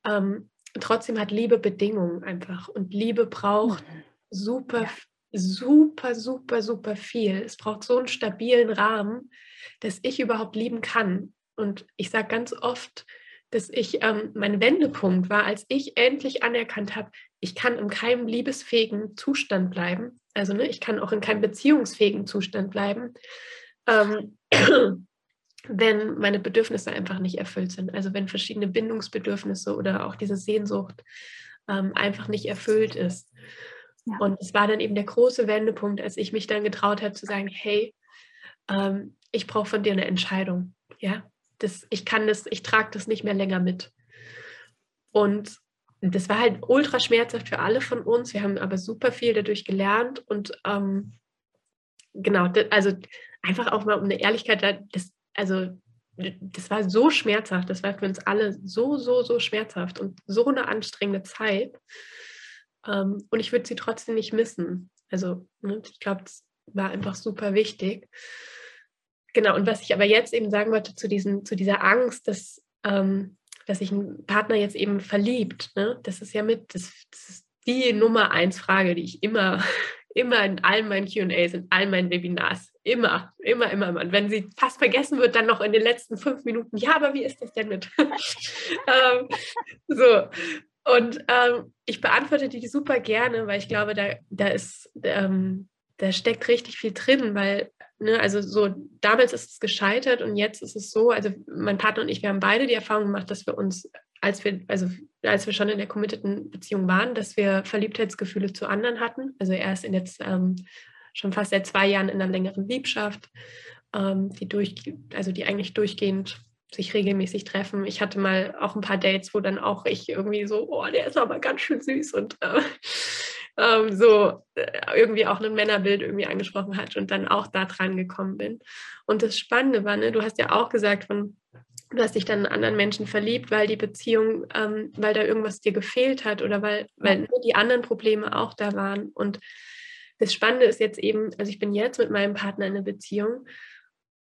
Speaker 2: ähm, trotzdem hat Liebe Bedingungen einfach und Liebe braucht mhm. super, super, super, super viel. Es braucht so einen stabilen Rahmen, dass ich überhaupt lieben kann. Und ich sage ganz oft, dass ich ähm, mein Wendepunkt war, als ich endlich anerkannt habe, ich kann in keinem liebesfähigen Zustand bleiben. Also ne, ich kann auch in keinem beziehungsfähigen Zustand bleiben, ähm, wenn meine Bedürfnisse einfach nicht erfüllt sind. Also wenn verschiedene Bindungsbedürfnisse oder auch diese Sehnsucht ähm, einfach nicht erfüllt ist. Und es war dann eben der große Wendepunkt, als ich mich dann getraut habe zu sagen, hey, ähm, ich brauche von dir eine Entscheidung. Ja, das, ich kann das, ich trage das nicht mehr länger mit. Und das war halt ultra schmerzhaft für alle von uns. Wir haben aber super viel dadurch gelernt und ähm, genau, also einfach auch mal um eine Ehrlichkeit, das, also das war so schmerzhaft, das war für uns alle so, so, so schmerzhaft und so eine anstrengende Zeit. Ähm, und ich würde sie trotzdem nicht missen. Also ne, ich glaube, es war einfach super wichtig. Genau, und was ich aber jetzt eben sagen wollte zu, diesen, zu dieser Angst, dass, ähm, dass sich ein Partner jetzt eben verliebt, ne? das ist ja mit, das, das ist die Nummer eins Frage, die ich immer, immer in all meinen QAs, in all meinen Webinars, immer, immer, immer, immer. Und wenn sie fast vergessen wird, dann noch in den letzten fünf Minuten, ja, aber wie ist das denn mit? ähm, so. Und ähm, ich beantworte die super gerne, weil ich glaube, da, da ist, ähm, da steckt richtig viel drin, weil Ne, also so, damals ist es gescheitert und jetzt ist es so, also mein Partner und ich, wir haben beide die Erfahrung gemacht, dass wir uns, als wir, also als wir schon in der committeden Beziehung waren, dass wir Verliebtheitsgefühle zu anderen hatten. Also er ist in jetzt ähm, schon fast seit zwei Jahren in einer längeren Liebschaft, ähm, die durch, also die eigentlich durchgehend sich regelmäßig treffen. Ich hatte mal auch ein paar Dates, wo dann auch ich irgendwie so, oh, der ist aber ganz schön süß und äh, ähm, so äh, irgendwie auch ein Männerbild irgendwie angesprochen hat und dann auch da dran gekommen bin. Und das Spannende war, ne, du hast ja auch gesagt, von, du hast dich dann in anderen Menschen verliebt, weil die Beziehung, ähm, weil da irgendwas dir gefehlt hat oder weil, weil die anderen Probleme auch da waren. Und das Spannende ist jetzt eben, also ich bin jetzt mit meinem Partner in einer Beziehung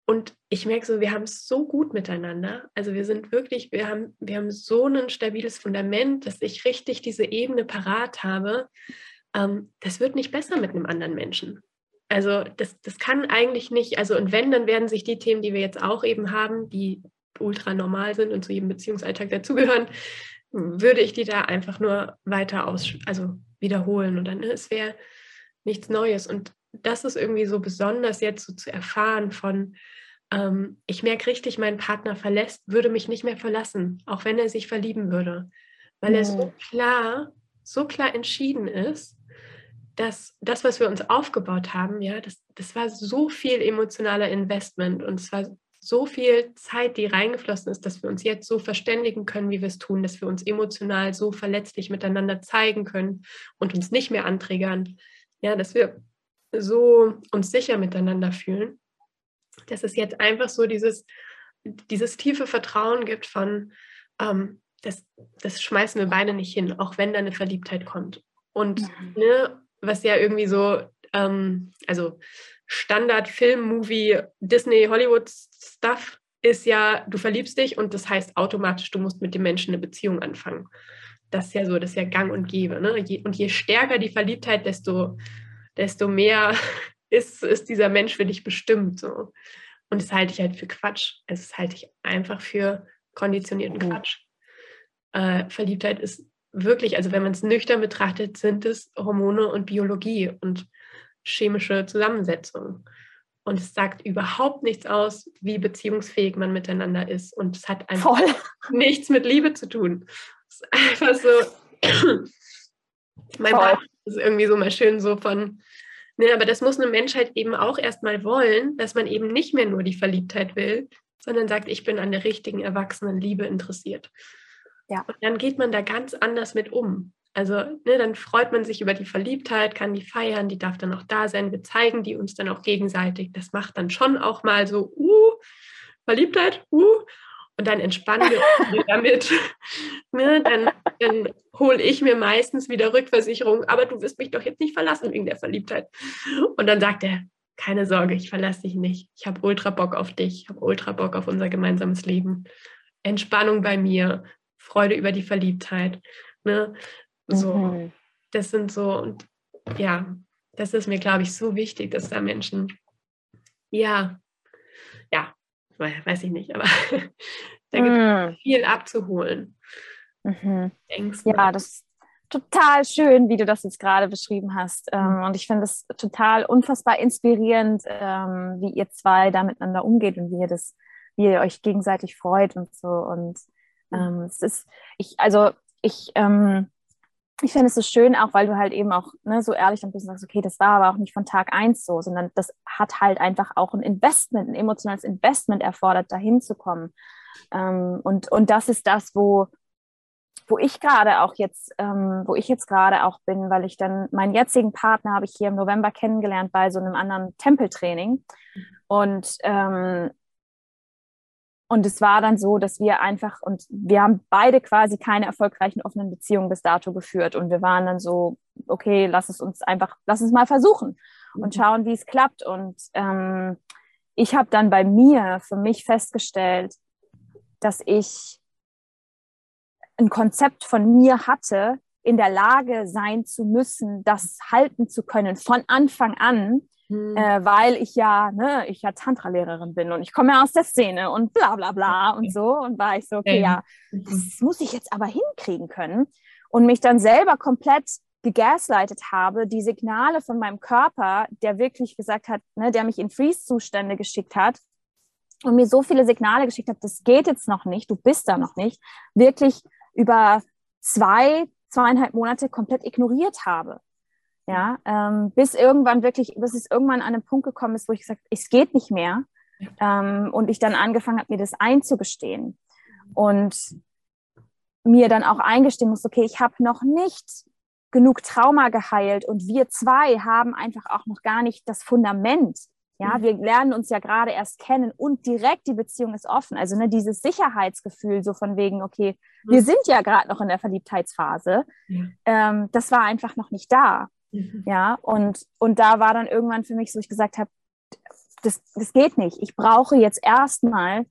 Speaker 2: und ich merke so, wir haben es so gut miteinander. Also wir sind wirklich, wir haben, wir haben so ein stabiles Fundament, dass ich richtig diese Ebene parat habe. Ähm, das wird nicht besser mit einem anderen Menschen. Also das, das kann eigentlich nicht, also und wenn, dann werden sich die Themen, die wir jetzt auch eben haben, die ultra normal sind und zu jedem Beziehungsalltag dazugehören, würde ich die da einfach nur weiter aus, also wiederholen. Und dann ne, es wäre nichts Neues. Und das ist irgendwie so besonders jetzt so zu erfahren von, ähm, ich merke richtig, mein Partner verlässt, würde mich nicht mehr verlassen, auch wenn er sich verlieben würde, weil ja. er so klar, so klar entschieden ist, dass das, was wir uns aufgebaut haben, ja, das, das war so viel emotionaler Investment und es war so viel Zeit, die reingeflossen ist, dass wir uns jetzt so verständigen können, wie wir es tun, dass wir uns emotional so verletzlich miteinander zeigen können und uns nicht mehr anträgern, ja, dass wir so uns sicher miteinander fühlen dass es jetzt einfach so dieses, dieses tiefe Vertrauen gibt von, ähm, das, das schmeißen wir beide nicht hin, auch wenn da eine Verliebtheit kommt. Und mhm. ne, was ja irgendwie so, ähm, also Standard Film, Movie, Disney, Hollywood Stuff ist ja, du verliebst dich und das heißt automatisch, du musst mit dem Menschen eine Beziehung anfangen. Das ist ja so, das ist ja gang und gäbe. Ne? und je stärker die Verliebtheit, desto, desto mehr ist, ist dieser Mensch für dich bestimmt. So. Und das halte ich halt für Quatsch. Es halte ich einfach für konditionierten oh. Quatsch. Äh, Verliebtheit ist wirklich, also wenn man es nüchtern betrachtet, sind es Hormone und Biologie und chemische Zusammensetzung. Und es sagt überhaupt nichts aus, wie beziehungsfähig man miteinander ist. Und es hat einfach Voll. nichts mit Liebe zu tun. Es ist einfach so. mein Partner ist irgendwie so mal schön so von, Ne, aber das muss eine Menschheit eben auch erstmal wollen, dass man eben nicht mehr nur die Verliebtheit will, sondern sagt, ich bin an der richtigen erwachsenen Liebe interessiert. Ja. Und dann geht man da ganz anders mit um. Also ne, dann freut man sich über die Verliebtheit, kann die feiern, die darf dann auch da sein. Wir zeigen die uns dann auch gegenseitig. Das macht dann schon auch mal so, uh, Verliebtheit, uh, und dann entspannen wir damit. ne, dann, dann hole ich mir meistens wieder Rückversicherung, aber du wirst mich doch jetzt nicht verlassen wegen der Verliebtheit. Und dann sagt er, keine Sorge, ich verlasse dich nicht. Ich habe ultra Bock auf dich, ich habe ultra Bock auf unser gemeinsames Leben. Entspannung bei mir, Freude über die Verliebtheit. Ne? So, mhm. das sind so, und ja, das ist mir, glaube ich, so wichtig, dass da Menschen, ja, ja, weiß ich nicht, aber da gibt es mhm. viel abzuholen.
Speaker 3: Mhm. Ja, das ist total schön, wie du das jetzt gerade beschrieben hast. Ähm, mhm. Und ich finde es total unfassbar inspirierend, ähm, wie ihr zwei da miteinander umgeht und wie ihr das, wie ihr euch gegenseitig freut und so. Und mhm. ähm, es ist, ich, also ich, ähm, ich finde es so schön, auch weil du halt eben auch ne, so ehrlich ein bisschen sagst, okay, das war aber auch nicht von Tag eins so, sondern das hat halt einfach auch ein Investment, ein emotionales Investment erfordert, dahin zu kommen. Ähm, und, und das ist das, wo, wo ich gerade auch jetzt, ähm, wo ich jetzt gerade auch bin, weil ich dann meinen jetzigen Partner habe ich hier im November kennengelernt bei so einem anderen Tempeltraining. Und ähm, und es war dann so, dass wir einfach, und wir haben beide quasi keine erfolgreichen offenen Beziehungen bis dato geführt. Und wir waren dann so, okay, lass es uns einfach, lass es mal versuchen und mhm. schauen, wie es klappt. Und ähm, ich habe dann bei mir für mich festgestellt, dass ich ein Konzept von mir hatte, in der Lage sein zu müssen, das halten zu können von Anfang an, hm. Äh, weil ich ja, ne, ich ja Tantra-Lehrerin bin und ich komme ja aus der Szene und bla bla bla und so. Und war ich so, okay, ja, mhm. das muss ich jetzt aber hinkriegen können. Und mich dann selber komplett gegaslightet habe, die Signale von meinem Körper, der wirklich gesagt hat, ne, der mich in Freeze-Zustände geschickt hat und mir so viele Signale geschickt hat, das geht jetzt noch nicht, du bist da noch nicht, wirklich über zwei, zweieinhalb Monate komplett ignoriert habe. Ja, ähm, bis irgendwann wirklich, bis es irgendwann an einen Punkt gekommen ist, wo ich gesagt es geht nicht mehr. Ähm, und ich dann angefangen habe, mir das einzugestehen. Und mir dann auch eingestehen muss, okay, ich habe noch nicht genug Trauma geheilt und wir zwei haben einfach auch noch gar nicht das Fundament. Ja, mhm. wir lernen uns ja gerade erst kennen und direkt die Beziehung ist offen. Also ne, dieses Sicherheitsgefühl, so von wegen, okay, mhm. wir sind ja gerade noch in der Verliebtheitsphase, mhm. ähm, das war einfach noch nicht da. Mhm. Ja, und, und da war dann irgendwann für mich so, ich gesagt habe, das, das geht nicht. Ich brauche jetzt erstmal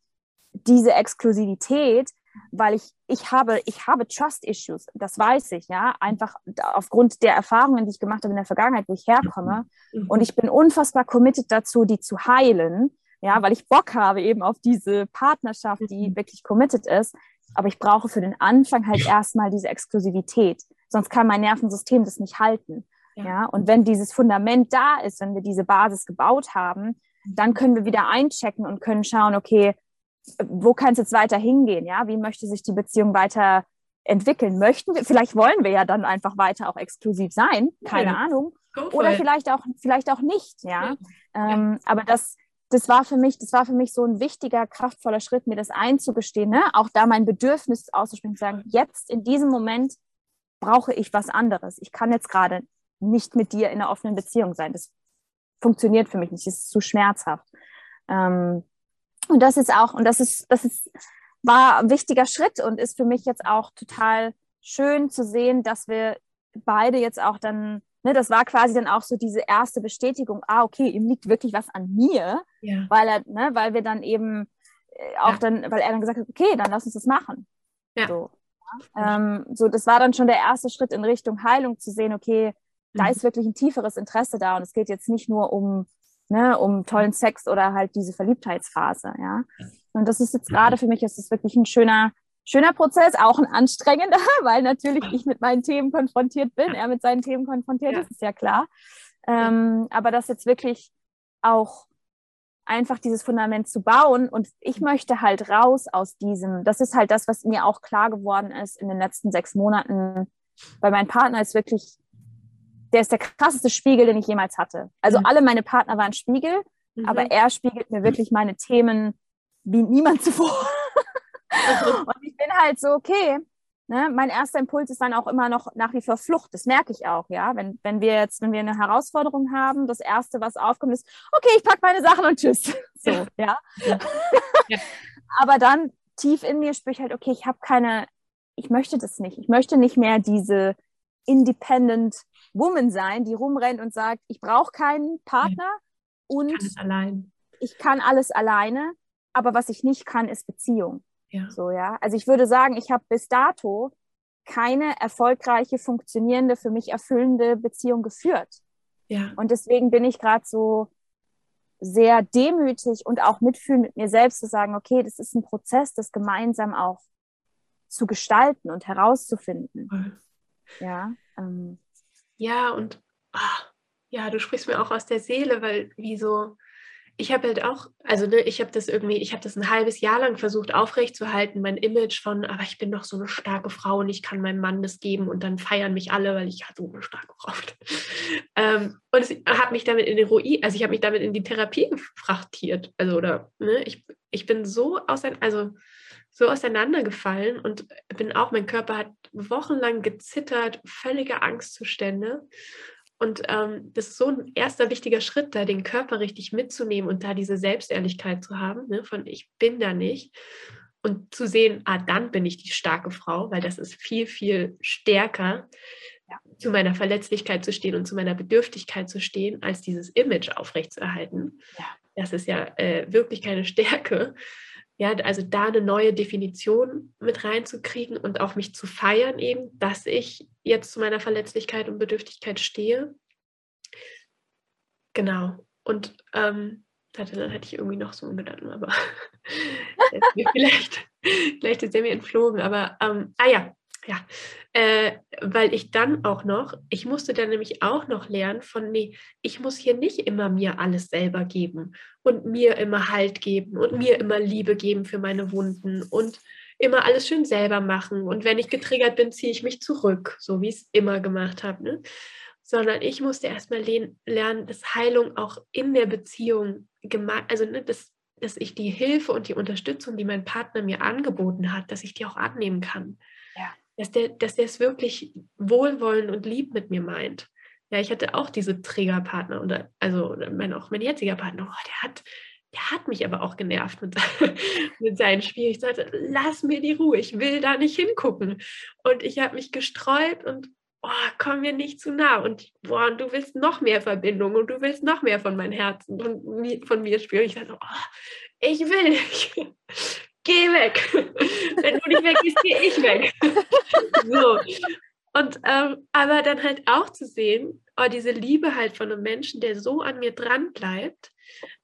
Speaker 3: diese Exklusivität, weil ich, ich habe, ich habe Trust Issues, das weiß ich, ja, einfach aufgrund der Erfahrungen, die ich gemacht habe in der Vergangenheit, wo ich herkomme. Mhm. Und ich bin unfassbar committed dazu, die zu heilen, ja, weil ich Bock habe eben auf diese Partnerschaft, die mhm. wirklich committed ist. Aber ich brauche für den Anfang halt erstmal diese Exklusivität. Sonst kann mein Nervensystem das nicht halten. Ja. ja. Und wenn dieses Fundament da ist, wenn wir diese Basis gebaut haben, dann können wir wieder einchecken und können schauen, okay, wo kann es jetzt weiter hingehen? Ja, wie möchte sich die Beziehung weiter entwickeln? Möchten wir, vielleicht wollen wir ja dann einfach weiter auch exklusiv sein, keine ja. Ahnung. Oder vielleicht auch, vielleicht auch nicht, ja. ja. Ähm, aber das, das war für mich, das war für mich so ein wichtiger, kraftvoller Schritt, mir das einzugestehen, ne? auch da mein Bedürfnis auszusprechen, zu sagen, jetzt in diesem Moment brauche ich was anderes. Ich kann jetzt gerade nicht mit dir in einer offenen Beziehung sein. Das funktioniert für mich nicht, das ist zu schmerzhaft. Ähm, und das ist auch, und das ist, das ist, war ein wichtiger Schritt und ist für mich jetzt auch total schön zu sehen, dass wir beide jetzt auch dann, ne, das war quasi dann auch so diese erste Bestätigung, ah, okay, ihm liegt wirklich was an mir, ja. weil er, ne, weil wir dann eben äh, auch ja. dann, weil er dann gesagt hat, okay, dann lass uns das machen. Ja. So. Ähm, so, das war dann schon der erste Schritt in Richtung Heilung, zu sehen, okay, da mhm. ist wirklich ein tieferes Interesse da und es geht jetzt nicht nur um, ne, um tollen Sex oder halt diese Verliebtheitsphase, ja. Und das ist jetzt gerade für mich, ist das wirklich ein schöner, schöner Prozess, auch ein anstrengender, weil natürlich ich mit meinen Themen konfrontiert bin, er mit seinen Themen konfrontiert ja. ist, ist ja klar. Ähm, aber das jetzt wirklich auch einfach dieses Fundament zu bauen und ich möchte halt raus aus diesem, das ist halt das, was mir auch klar geworden ist in den letzten sechs Monaten, weil mein Partner ist wirklich der ist der krasseste Spiegel, den ich jemals hatte. Also mhm. alle meine Partner waren Spiegel, mhm. aber er spiegelt mir wirklich meine Themen wie niemand zuvor. und ich bin halt so, okay, ne, mein erster Impuls ist dann auch immer noch nach wie vor Flucht. Das merke ich auch, ja. Wenn, wenn wir jetzt, wenn wir eine Herausforderung haben, das erste, was aufkommt, ist, okay, ich packe meine Sachen und tschüss. So, ja. ja. Ja. Aber dann tief in mir spüre ich halt, okay, ich habe keine, ich möchte das nicht. Ich möchte nicht mehr diese independent Woman sein, die rumrennt und sagt, ich brauche keinen Partner und
Speaker 2: ich kann,
Speaker 3: ich kann alles alleine, aber was ich nicht kann, ist Beziehung. Ja. So, ja. Also ich würde sagen, ich habe bis dato keine erfolgreiche, funktionierende, für mich erfüllende Beziehung geführt. Ja. Und deswegen bin ich gerade so sehr demütig und auch mitfühlen mit mir selbst zu sagen, okay, das ist ein Prozess, das gemeinsam auch zu gestalten und herauszufinden. Ja. Ähm.
Speaker 2: Ja, und ach, ja, du sprichst mir auch aus der Seele, weil wie so, ich habe halt auch, also ne, ich habe das irgendwie, ich habe das ein halbes Jahr lang versucht aufrechtzuerhalten, mein Image von, aber ich bin doch so eine starke Frau und ich kann meinem Mann das geben und dann feiern mich alle, weil ich ja so eine starke Frau ähm, und es hat mich damit in den Ruin, also ich habe mich damit in die Therapie gefrachtiert, also oder, ne, ich, ich bin so auseinander, also so auseinandergefallen und bin auch, mein Körper hat wochenlang gezittert, völlige Angstzustände. Und ähm, das ist so ein erster wichtiger Schritt, da den Körper richtig mitzunehmen und da diese Selbstehrlichkeit zu haben, ne, von ich bin da nicht. Und zu sehen, ah, dann bin ich die starke Frau, weil das ist viel, viel stärker, ja, zu meiner Verletzlichkeit zu stehen und zu meiner Bedürftigkeit zu stehen, als dieses Image aufrechtzuerhalten. Ja. Das ist ja äh, wirklich keine Stärke. Ja, also da eine neue Definition mit reinzukriegen und auch mich zu feiern, eben, dass ich jetzt zu meiner Verletzlichkeit und Bedürftigkeit stehe. Genau. Und ähm, dann hätte ich irgendwie noch so einen Gedanken, aber vielleicht, vielleicht ist der mir entflogen. Aber ähm, ah ja, ja, äh, weil ich dann auch noch, ich musste dann nämlich auch noch lernen von, nee, ich muss hier nicht immer mir alles selber geben und mir immer Halt geben und mir immer Liebe geben für meine Wunden und immer alles schön selber machen. Und wenn ich getriggert bin, ziehe ich mich zurück, so wie ich es immer gemacht habe. Ne? Sondern ich musste erstmal lernen, dass Heilung auch in der Beziehung, also ne, dass, dass ich die Hilfe und die Unterstützung, die mein Partner mir angeboten hat, dass ich die auch annehmen kann. Dass der, dass der es wirklich wohlwollend und lieb mit mir meint. Ja, ich hatte auch diese Trägerpartner oder also mein, auch mein jetziger Partner, oh, der hat, der hat mich aber auch genervt mit, mit seinen Spielen. Ich sagte, lass mir die Ruhe, ich will da nicht hingucken. Und ich habe mich gesträubt und oh, komm mir nicht zu nah. Und boah, und du willst noch mehr Verbindung und du willst noch mehr von meinem Herzen und von mir spüren. Ich sagte, oh, ich will nicht geh weg. Wenn du nicht weg gehst, gehe ich weg. so. Und ähm, aber dann halt auch zu sehen, oh, diese Liebe halt von einem Menschen, der so an mir dran bleibt.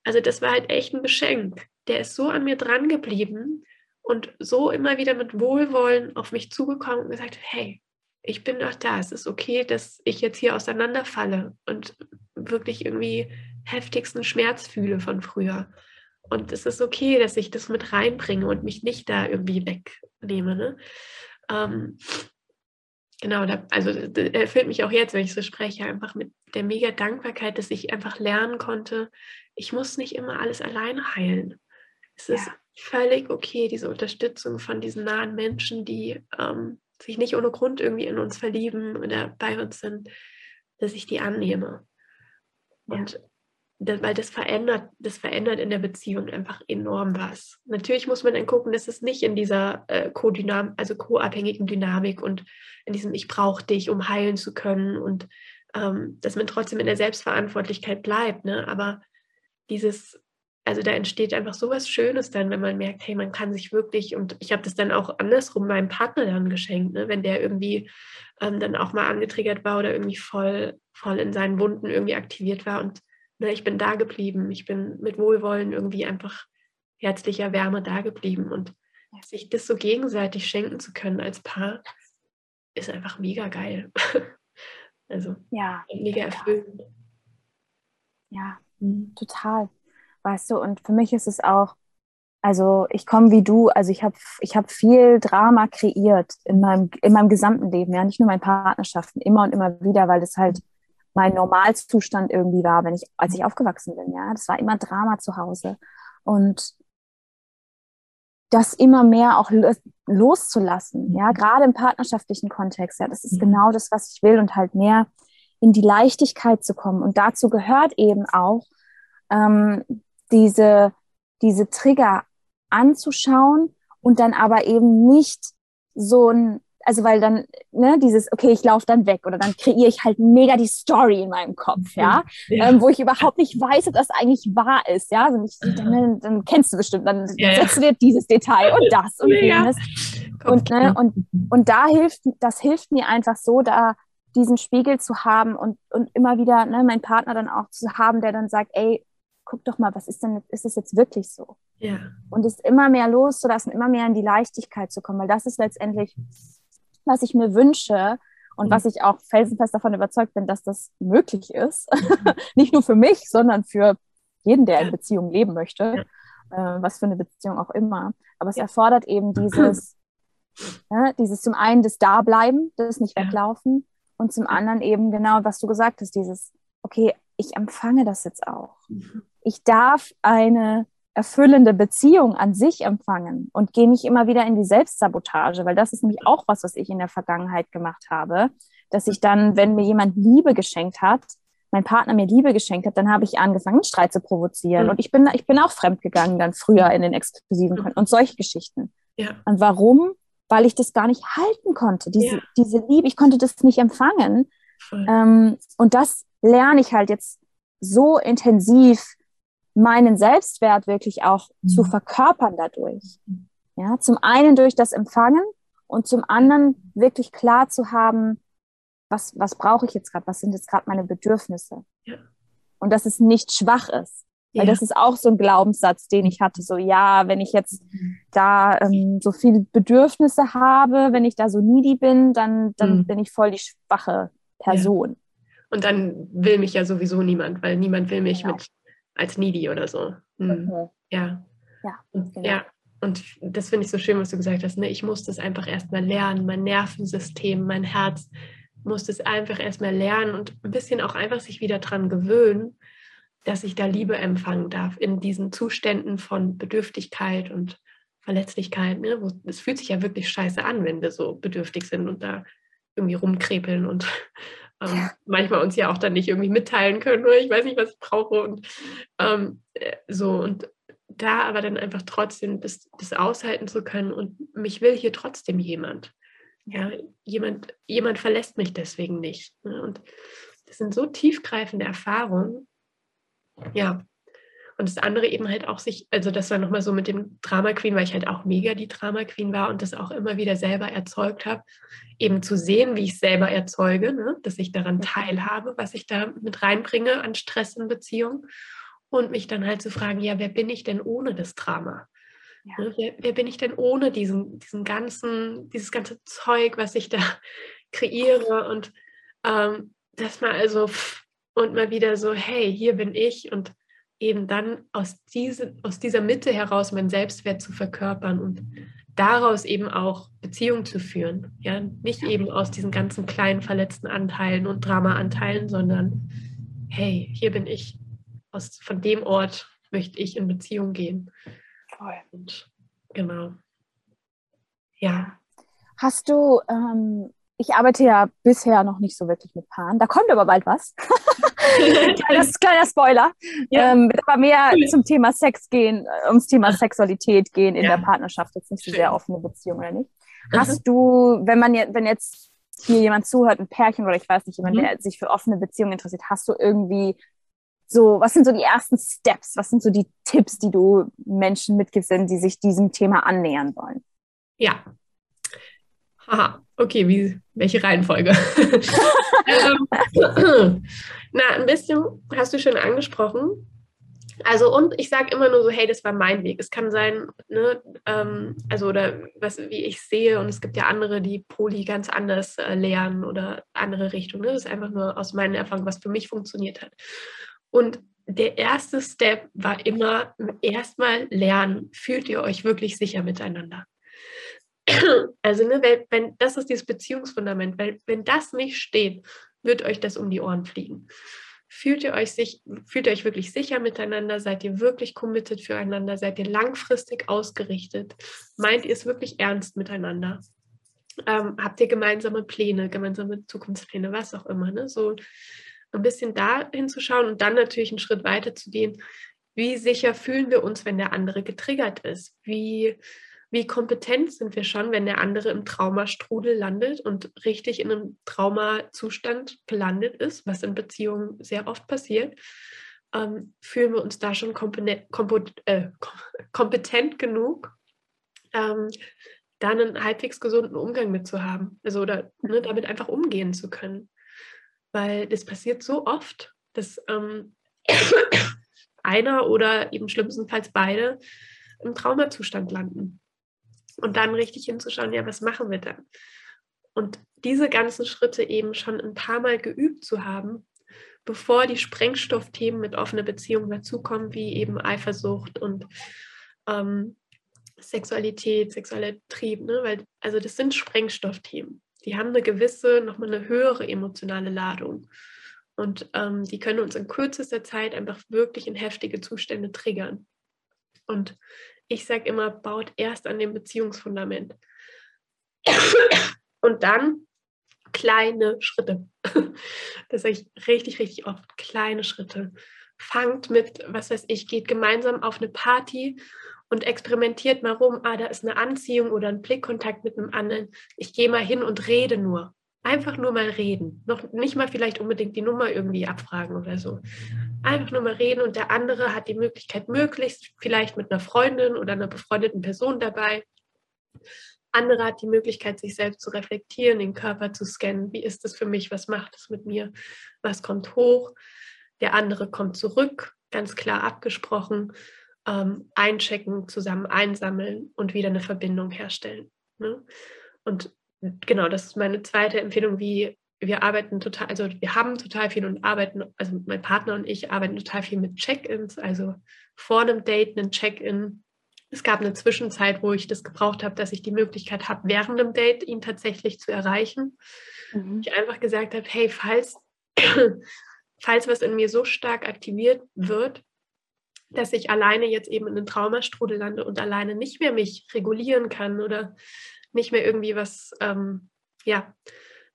Speaker 2: Also das war halt echt ein Geschenk. Der ist so an mir dran geblieben und so immer wieder mit Wohlwollen auf mich zugekommen und gesagt, hey, ich bin doch da. Es ist okay, dass ich jetzt hier auseinanderfalle und wirklich irgendwie heftigsten Schmerz fühle von früher. Und es ist okay, dass ich das mit reinbringe und mich nicht da irgendwie wegnehme. Ne? Ähm, genau, da, also erfüllt mich auch jetzt, wenn ich so spreche, einfach mit der mega Dankbarkeit, dass ich einfach lernen konnte, ich muss nicht immer alles alleine heilen. Es ja. ist völlig okay, diese Unterstützung von diesen nahen Menschen, die ähm, sich nicht ohne Grund irgendwie in uns verlieben oder bei uns sind, dass ich die annehme. Und das, weil das verändert, das verändert in der Beziehung einfach enorm was. Natürlich muss man dann gucken, dass es nicht in dieser äh, Co-Dynamik, also co-abhängigen Dynamik und in diesem Ich brauche dich, um heilen zu können und ähm, dass man trotzdem in der Selbstverantwortlichkeit bleibt. Ne? Aber dieses, also da entsteht einfach so was Schönes dann, wenn man merkt, hey, man kann sich wirklich, und ich habe das dann auch andersrum meinem Partner dann geschenkt, ne? wenn der irgendwie ähm, dann auch mal angetriggert war oder irgendwie voll, voll in seinen Wunden irgendwie aktiviert war und ne, ich bin da geblieben, ich bin mit Wohlwollen irgendwie einfach herzlicher Wärme da geblieben und sich das so gegenseitig schenken zu können als Paar, ist einfach mega geil. also
Speaker 3: ja,
Speaker 2: mega erfüllend.
Speaker 3: Ja, mhm. total. Weißt du, und für mich ist es auch, also ich komme wie du, also ich habe ich hab viel Drama kreiert in meinem, in meinem gesamten Leben, ja, nicht nur in meinen Partnerschaften, immer und immer wieder, weil das halt mein Normalzustand irgendwie war, wenn ich, als ich aufgewachsen bin. Ja, das war immer Drama zu Hause und das immer mehr auch loszulassen. Ja, gerade im partnerschaftlichen Kontext. Ja, das ist ja. genau das, was ich will und halt mehr in die Leichtigkeit zu kommen. Und dazu gehört eben auch ähm, diese diese Trigger anzuschauen und dann aber eben nicht so ein, also weil dann, ne, dieses, okay, ich laufe dann weg oder dann kreiere ich halt mega die Story in meinem Kopf, ja, ja. Ähm, wo ich überhaupt nicht weiß, ob das eigentlich wahr ist, ja, also nicht, dann, dann, kennst du bestimmt, dann ja, setzt du dir dieses Detail und das und jenes. Und, ne, und, und da hilft, das hilft mir einfach so, da diesen Spiegel zu haben und, und immer wieder, ne, meinen Partner dann auch zu haben, der dann sagt, ey, guck doch mal, was ist denn, ist es jetzt wirklich so?
Speaker 2: Ja.
Speaker 3: Und es immer mehr loszulassen, immer mehr in die Leichtigkeit zu kommen, weil das ist letztendlich, was ich mir wünsche und mhm. was ich auch felsenfest davon überzeugt bin, dass das möglich ist. Mhm. Nicht nur für mich, sondern für jeden, der in Beziehung leben möchte, ja. äh, was für eine Beziehung auch immer. Aber es ja. erfordert eben dieses, ja, dieses zum einen das Dableiben, das nicht weglaufen und zum anderen eben genau, was du gesagt hast, dieses, okay, ich empfange das jetzt auch. Mhm. Ich darf eine erfüllende Beziehung an sich empfangen und gehe nicht immer wieder in die Selbstsabotage, weil das ist nämlich auch was, was ich in der Vergangenheit gemacht habe, dass ich dann, wenn mir jemand Liebe geschenkt hat, mein Partner mir Liebe geschenkt hat, dann habe ich angefangen, Streit zu provozieren. Mhm. Und ich bin, ich bin auch fremdgegangen dann früher in den exklusiven Konten und solche Geschichten.
Speaker 2: Ja.
Speaker 3: Und warum? Weil ich das gar nicht halten konnte. Diese, ja. diese Liebe, ich konnte das nicht empfangen. Ähm, und das lerne ich halt jetzt so intensiv meinen Selbstwert wirklich auch mhm. zu verkörpern dadurch. Ja, zum einen durch das Empfangen und zum anderen wirklich klar zu haben, was, was brauche ich jetzt gerade, was sind jetzt gerade meine Bedürfnisse.
Speaker 2: Ja.
Speaker 3: Und dass es nicht schwach ist. Weil ja. das ist auch so ein Glaubenssatz, den ich hatte. So, ja, wenn ich jetzt mhm. da ähm, so viele Bedürfnisse habe, wenn ich da so needy bin, dann, dann mhm. bin ich voll die schwache Person. Ja.
Speaker 2: Und dann will mich ja sowieso niemand, weil niemand will mich genau. mit als needy oder so. Mhm. Okay. Ja.
Speaker 3: Ja,
Speaker 2: genau. ja. Und das finde ich so schön, was du gesagt hast. Ne? Ich muss das einfach erstmal lernen. Mein Nervensystem, mein Herz muss das einfach erstmal lernen und ein bisschen auch einfach sich wieder dran gewöhnen, dass ich da Liebe empfangen darf in diesen Zuständen von Bedürftigkeit und Verletzlichkeit. Ne? Es fühlt sich ja wirklich scheiße an, wenn wir so bedürftig sind und da irgendwie rumkrepeln und ähm, manchmal uns ja auch dann nicht irgendwie mitteilen können oder ich weiß nicht, was ich brauche und ähm, äh, so und da aber dann einfach trotzdem das, das aushalten zu können und mich will hier trotzdem jemand. Ja, jemand, jemand verlässt mich deswegen nicht. Ne? Und das sind so tiefgreifende Erfahrungen. Ja, und das andere eben halt auch sich, also das war nochmal so mit dem Drama Queen, weil ich halt auch mega die Drama Queen war und das auch immer wieder selber erzeugt habe, eben zu sehen, wie ich selber erzeuge, ne? dass ich daran teilhabe, was ich da mit reinbringe an Stress in Beziehungen und mich dann halt zu fragen, ja, wer bin ich denn ohne das Drama? Ja. Ne? Wer, wer, bin ich denn ohne diesen, diesen ganzen, dieses ganze Zeug, was ich da kreiere und ähm, das mal also und mal wieder so, hey, hier bin ich und eben dann aus, diese, aus dieser Mitte heraus meinen Selbstwert zu verkörpern und daraus eben auch Beziehungen zu führen. Ja, nicht eben aus diesen ganzen kleinen verletzten Anteilen und Drama-Anteilen, sondern hey, hier bin ich. Aus, von dem Ort möchte ich in Beziehung gehen.
Speaker 3: Voll.
Speaker 2: Und, genau. Ja.
Speaker 3: Hast du ähm, ich arbeite ja bisher noch nicht so wirklich mit Paaren. Da kommt aber bald was. kleiner, kleiner Spoiler. Ja. Ähm, wird aber mehr zum Thema Sex gehen, äh, ums Thema Sexualität gehen in ja. der Partnerschaft. Jetzt nicht so sehr offene Beziehung oder nicht. Mhm. Hast du, wenn man jetzt, wenn jetzt hier jemand zuhört, ein Pärchen oder ich weiß nicht, jemand, mhm. der sich für offene Beziehungen interessiert, hast du irgendwie so, was sind so die ersten Steps? Was sind so die Tipps, die du Menschen mitgibst, wenn die sich diesem Thema annähern wollen?
Speaker 2: Ja. Haha, okay, wie, welche Reihenfolge? ähm, na, ein bisschen hast du schon angesprochen. Also und ich sage immer nur so, hey, das war mein Weg. Es kann sein, ne, ähm, also oder was, wie ich sehe, und es gibt ja andere, die Poli ganz anders äh, lernen oder andere Richtungen. Ne? Das ist einfach nur aus meinen Erfahrungen, was für mich funktioniert hat. Und der erste Step war immer erstmal lernen, fühlt ihr euch wirklich sicher miteinander? Also, ne, wenn, wenn das ist dieses Beziehungsfundament, weil wenn das nicht steht, wird euch das um die Ohren fliegen. Fühlt ihr euch sich, fühlt ihr euch wirklich sicher miteinander? Seid ihr wirklich committed füreinander? Seid ihr langfristig ausgerichtet? Meint ihr es wirklich ernst miteinander? Ähm, habt ihr gemeinsame Pläne, gemeinsame Zukunftspläne, was auch immer? Ne? So ein bisschen da hinzuschauen und dann natürlich einen Schritt weiter zu gehen. Wie sicher fühlen wir uns, wenn der andere getriggert ist? Wie, wie kompetent sind wir schon, wenn der andere im Traumastrudel landet und richtig in einem Traumazustand gelandet ist, was in Beziehungen sehr oft passiert? Ähm, fühlen wir uns da schon kompetent, äh, kompetent genug, ähm, dann einen halbwegs gesunden Umgang mit zu haben. Also oder ne, damit einfach umgehen zu können. Weil das passiert so oft, dass ähm, einer oder eben schlimmstenfalls beide im Traumazustand landen. Und dann richtig hinzuschauen, ja, was machen wir dann? Und diese ganzen Schritte eben schon ein paar Mal geübt zu haben, bevor die Sprengstoffthemen mit offener Beziehung dazukommen, wie eben Eifersucht und ähm, Sexualität, sexueller Trieb, ne? Weil, also das sind Sprengstoffthemen. Die haben eine gewisse, nochmal eine höhere emotionale Ladung. Und ähm, die können uns in kürzester Zeit einfach wirklich in heftige Zustände triggern. Und ich sage immer, baut erst an dem Beziehungsfundament. Und dann kleine Schritte. Das sage ich richtig, richtig oft. Kleine Schritte. Fangt mit, was weiß ich, geht gemeinsam auf eine Party und experimentiert mal rum, ah, da ist eine Anziehung oder ein Blickkontakt mit einem anderen. Ich gehe mal hin und rede nur. Einfach nur mal reden. Noch nicht mal vielleicht unbedingt die Nummer irgendwie abfragen oder so. Einfach nur mal reden und der andere hat die Möglichkeit, möglichst vielleicht mit einer Freundin oder einer befreundeten Person dabei. Andere hat die Möglichkeit, sich selbst zu reflektieren, den Körper zu scannen. Wie ist das für mich? Was macht es mit mir? Was kommt hoch? Der andere kommt zurück, ganz klar abgesprochen ähm, einchecken, zusammen einsammeln und wieder eine Verbindung herstellen. Ne? Und genau, das ist meine zweite Empfehlung, wie wir arbeiten total, also wir haben total viel und arbeiten, also mein Partner und ich arbeiten total viel mit Check-ins, also vor einem Date einen Check-in. Es gab eine Zwischenzeit, wo ich das gebraucht habe, dass ich die Möglichkeit habe, während dem Date ihn tatsächlich zu erreichen. Mhm. Ich einfach gesagt habe, hey, falls, falls was in mir so stark aktiviert wird, dass ich alleine jetzt eben in den Traumastrudel lande und alleine nicht mehr mich regulieren kann oder nicht mehr irgendwie was, ähm, ja,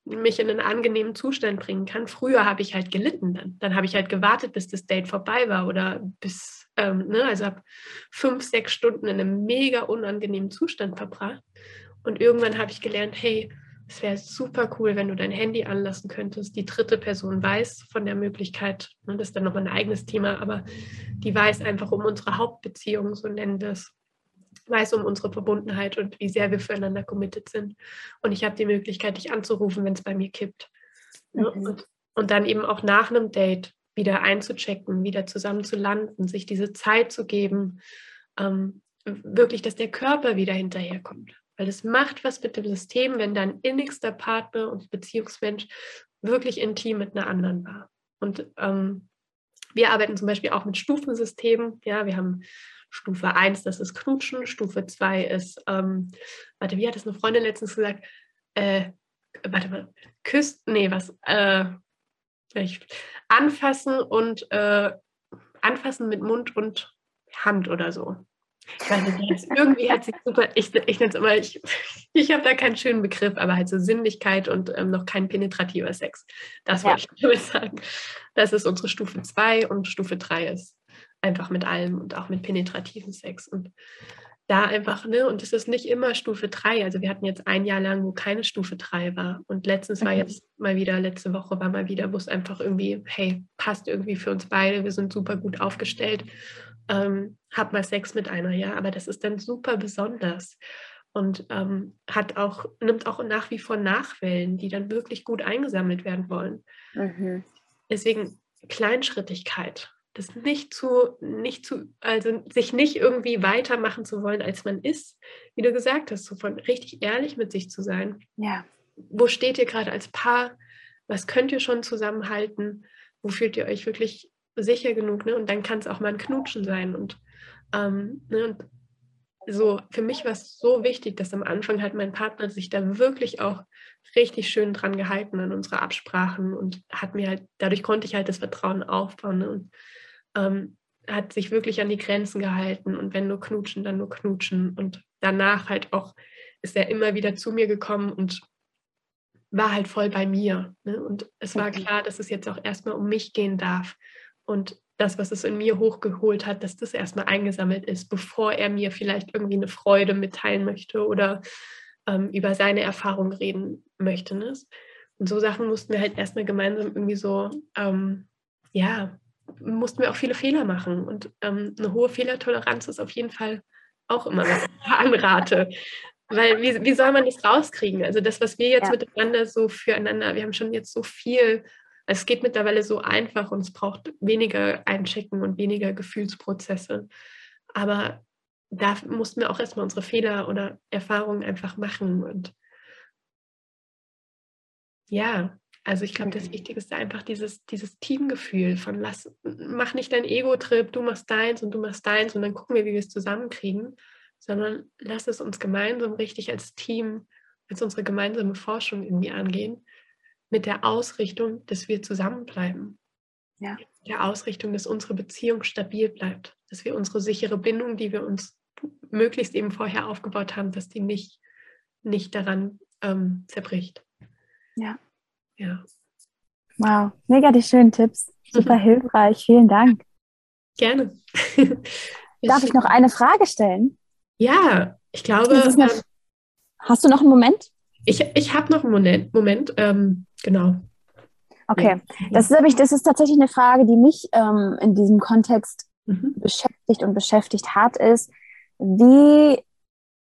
Speaker 2: mich in einen angenehmen Zustand bringen kann. Früher habe ich halt gelitten dann. Dann habe ich halt gewartet, bis das Date vorbei war oder bis, ähm, ne, also habe fünf, sechs Stunden in einem mega unangenehmen Zustand verbracht. Und irgendwann habe ich gelernt, hey, es wäre super cool, wenn du dein Handy anlassen könntest. Die dritte Person weiß von der Möglichkeit, und das ist dann nochmal ein eigenes Thema, aber die weiß einfach um unsere Hauptbeziehung, so nennen wir es, weiß um unsere Verbundenheit und wie sehr wir füreinander committed sind. Und ich habe die Möglichkeit, dich anzurufen, wenn es bei mir kippt. Mhm. Und, und dann eben auch nach einem Date wieder einzuchecken, wieder zusammen zu landen, sich diese Zeit zu geben, ähm, wirklich, dass der Körper wieder hinterherkommt. Weil es macht was mit dem System, wenn dein innigster Partner und Beziehungsmensch wirklich intim mit einer anderen war. Und ähm, wir arbeiten zum Beispiel auch mit Stufensystemen. Ja, wir haben Stufe 1, das ist Knutschen, Stufe 2 ist, ähm, warte, wie hat es eine Freundin letztens gesagt? Äh, warte mal, küsst, nee, was, äh, anfassen und äh, anfassen mit Mund und Hand oder so. Ich weiß nicht, irgendwie hat sich super, ich, ich nenne es immer, ich, ich habe da keinen schönen Begriff, aber halt so Sinnlichkeit und ähm, noch kein penetrativer Sex. Das ja. wollte ich damit sagen. Das ist unsere Stufe 2 und Stufe 3 ist einfach mit allem und auch mit penetrativen Sex. Und da einfach, ne, und es ist nicht immer Stufe 3. Also wir hatten jetzt ein Jahr lang, wo keine Stufe 3 war. Und letztens war jetzt mal wieder, letzte Woche war mal wieder, wo es einfach irgendwie, hey, passt irgendwie für uns beide, wir sind super gut aufgestellt ähm, hab mal Sex mit einer, ja, aber das ist dann super besonders und ähm, hat auch, nimmt auch nach wie vor Nachwellen, die dann wirklich gut eingesammelt werden wollen. Mhm. Deswegen Kleinschrittigkeit, das nicht zu, nicht zu, also sich nicht irgendwie weitermachen zu wollen, als man ist, wie du gesagt hast, so von richtig ehrlich mit sich zu sein.
Speaker 3: Ja.
Speaker 2: Wo steht ihr gerade als Paar? Was könnt ihr schon zusammenhalten? Wo fühlt ihr euch wirklich sicher genug, ne? Und dann kann es auch mal ein Knutschen sein. Und, ähm, ne? und so, für mich war es so wichtig, dass am Anfang halt mein Partner sich da wirklich auch richtig schön dran gehalten an unsere Absprachen und hat mir halt, dadurch konnte ich halt das Vertrauen aufbauen ne? und ähm, hat sich wirklich an die Grenzen gehalten und wenn nur knutschen, dann nur knutschen und danach halt auch ist er immer wieder zu mir gekommen und war halt voll bei mir. Ne? Und es war klar, dass es jetzt auch erstmal um mich gehen darf und das, was es in mir hochgeholt hat, dass das erstmal eingesammelt ist, bevor er mir vielleicht irgendwie eine Freude mitteilen möchte oder ähm, über seine Erfahrung reden möchte. Ne? Und so Sachen mussten wir halt erstmal gemeinsam irgendwie so, ähm, ja, mussten wir auch viele Fehler machen. Und ähm, eine hohe Fehlertoleranz ist auf jeden Fall auch immer, was ich anrate. Weil wie, wie soll man das rauskriegen? Also das, was wir jetzt ja. miteinander so füreinander, wir haben schon jetzt so viel, es geht mittlerweile so einfach und es braucht weniger Einchecken und weniger Gefühlsprozesse. Aber da mussten wir auch erstmal unsere Fehler oder Erfahrungen einfach machen. Und ja, also ich glaube, das Wichtigste ist einfach dieses, dieses Teamgefühl von lass, mach nicht dein Ego-Trip, du machst deins und du machst deins und dann gucken wir, wie wir es zusammenkriegen, sondern lass es uns gemeinsam richtig als Team, als unsere gemeinsame Forschung irgendwie angehen, mit der Ausrichtung, dass wir zusammenbleiben. Ja. Der Ausrichtung, dass unsere Beziehung stabil bleibt, dass wir unsere sichere Bindung, die wir uns möglichst eben vorher aufgebaut haben, dass die nicht, nicht daran ähm, zerbricht.
Speaker 3: Ja. Ja. Wow, mega die schönen Tipps. Super hilfreich. Vielen Dank.
Speaker 2: Gerne.
Speaker 3: Darf ich noch eine Frage stellen?
Speaker 2: Ja, ich glaube.
Speaker 3: Eine... Ähm, hast du noch einen Moment?
Speaker 2: Ich, ich habe noch einen Moment. Moment ähm, genau.
Speaker 3: Okay, das ist, nämlich, das ist tatsächlich eine Frage, die mich ähm, in diesem Kontext mhm. beschäftigt und beschäftigt hat, ist, wie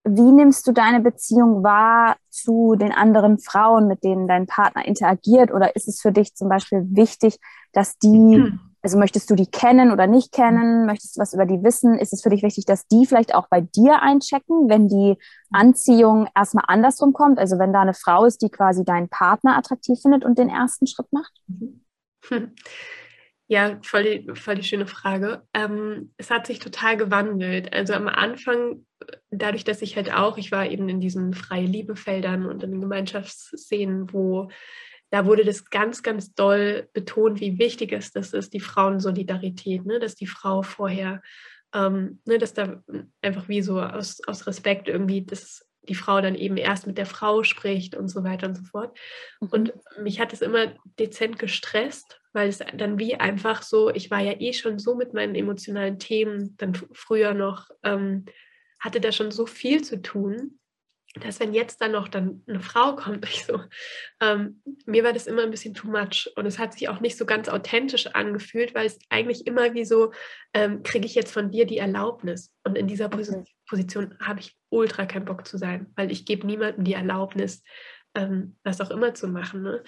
Speaker 3: wie nimmst du deine Beziehung wahr zu den anderen Frauen, mit denen dein Partner interagiert? Oder ist es für dich zum Beispiel wichtig, dass die, hm. also möchtest du die kennen oder nicht kennen? Möchtest du was über die wissen? Ist es für dich wichtig, dass die vielleicht auch bei dir einchecken, wenn die Anziehung erstmal andersrum kommt? Also wenn da eine Frau ist, die quasi deinen Partner attraktiv findet und den ersten Schritt macht?
Speaker 2: Hm. Ja, voll die, voll die schöne Frage. Ähm, es hat sich total gewandelt. Also am Anfang, dadurch, dass ich halt auch, ich war eben in diesen freie Liebefeldern und in den Gemeinschaftsszenen, wo da wurde das ganz, ganz doll betont, wie wichtig es das ist, die Frauensolidarität, ne? dass die Frau vorher, ähm, ne, dass da einfach wie so aus, aus Respekt irgendwie das die Frau dann eben erst mit der Frau spricht und so weiter und so fort. Mhm. Und mich hat es immer dezent gestresst, weil es dann wie einfach so, ich war ja eh schon so mit meinen emotionalen Themen, dann früher noch, ähm, hatte da schon so viel zu tun, dass wenn jetzt dann noch dann eine Frau kommt, ich so, ähm, mir war das immer ein bisschen too much und es hat sich auch nicht so ganz authentisch angefühlt, weil es eigentlich immer wie so, ähm, kriege ich jetzt von dir die Erlaubnis und in dieser Pos Position habe ich ultra keinen Bock zu sein, weil ich gebe niemandem die Erlaubnis, ähm, was auch immer zu machen. Ne?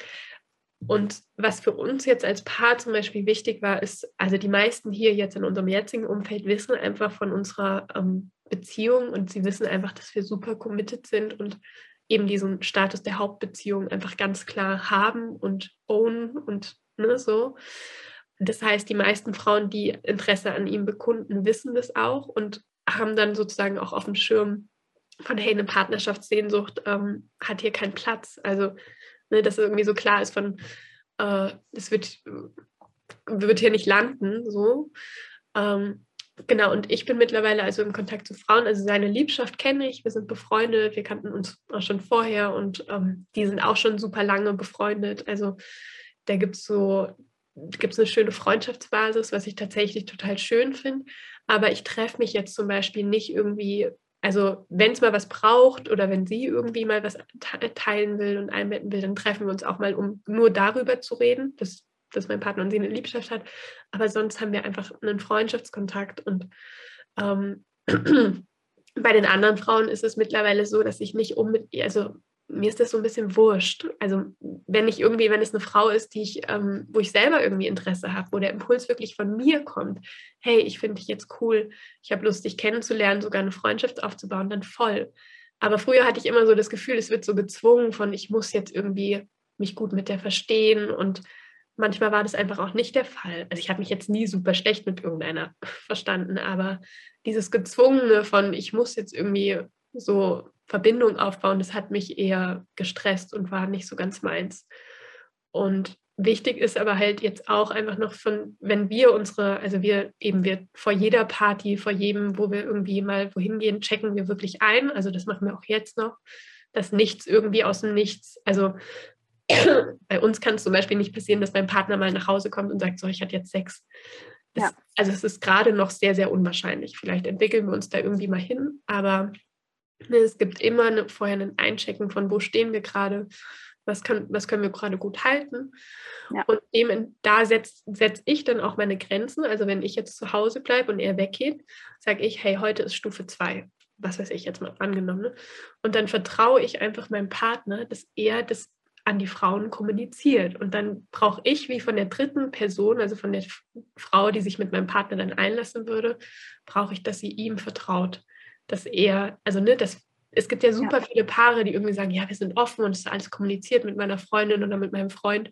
Speaker 2: Und was für uns jetzt als Paar zum Beispiel wichtig war, ist, also die meisten hier jetzt in unserem jetzigen Umfeld wissen einfach von unserer ähm, Beziehung und sie wissen einfach, dass wir super committed sind und eben diesen Status der Hauptbeziehung einfach ganz klar haben und own und ne, so. Das heißt, die meisten Frauen, die Interesse an ihm bekunden, wissen das auch und haben dann sozusagen auch auf dem Schirm von, hey, eine Partnerschaftssehnsucht ähm, hat hier keinen Platz. Also ne, dass irgendwie so klar ist von, äh, das wird, wird hier nicht landen, so. Ähm, genau, und ich bin mittlerweile also im Kontakt zu Frauen, also seine Liebschaft kenne ich, wir sind befreundet, wir kannten uns auch schon vorher und ähm, die sind auch schon super lange befreundet. Also da gibt es so, gibt es eine schöne Freundschaftsbasis, was ich tatsächlich total schön finde. Aber ich treffe mich jetzt zum Beispiel nicht irgendwie also wenn es mal was braucht oder wenn sie irgendwie mal was teilen will und einbetten will, dann treffen wir uns auch mal, um nur darüber zu reden, dass, dass mein Partner und sie eine Liebschaft hat. Aber sonst haben wir einfach einen Freundschaftskontakt und ähm, bei den anderen Frauen ist es mittlerweile so, dass ich nicht unbedingt, also mir ist das so ein bisschen wurscht. Also wenn ich irgendwie, wenn es eine Frau ist, die ich, ähm, wo ich selber irgendwie Interesse habe, wo der Impuls wirklich von mir kommt, hey, ich finde dich jetzt cool, ich habe Lust, dich kennenzulernen, sogar eine Freundschaft aufzubauen, dann voll. Aber früher hatte ich immer so das Gefühl, es wird so gezwungen von, ich muss jetzt irgendwie mich gut mit der verstehen und manchmal war das einfach auch nicht der Fall. Also ich habe mich jetzt nie super schlecht mit irgendeiner verstanden, aber dieses Gezwungene von, ich muss jetzt irgendwie so Verbindung aufbauen, das hat mich eher gestresst und war nicht so ganz meins. Und wichtig ist aber halt jetzt auch einfach noch von, wenn wir unsere, also wir eben wir vor jeder Party, vor jedem, wo wir irgendwie mal wohin gehen, checken wir wirklich ein. Also das machen wir auch jetzt noch, dass nichts irgendwie aus dem Nichts, also bei uns kann es zum Beispiel nicht passieren, dass mein Partner mal nach Hause kommt und sagt, so, ich hatte jetzt Sex es, also es ist gerade noch sehr, sehr unwahrscheinlich. Vielleicht entwickeln wir uns da irgendwie mal hin, aber es gibt immer eine, vorher ein Einchecken von, wo stehen wir gerade, was, kann, was können wir gerade gut halten. Ja. Und dem, da setze setz ich dann auch meine Grenzen. Also wenn ich jetzt zu Hause bleibe und er weggeht, sage ich, hey, heute ist Stufe 2 was weiß ich jetzt mal angenommen. Ne? Und dann vertraue ich einfach meinem Partner, dass er das an die Frauen kommuniziert. Und dann brauche ich, wie von der dritten Person, also von der Frau, die sich mit meinem Partner dann einlassen würde, brauche ich, dass sie ihm vertraut. Dass er, also ne, das, es gibt ja super ja. viele Paare, die irgendwie sagen, ja, wir sind offen und es ist alles kommuniziert mit meiner Freundin oder mit meinem Freund.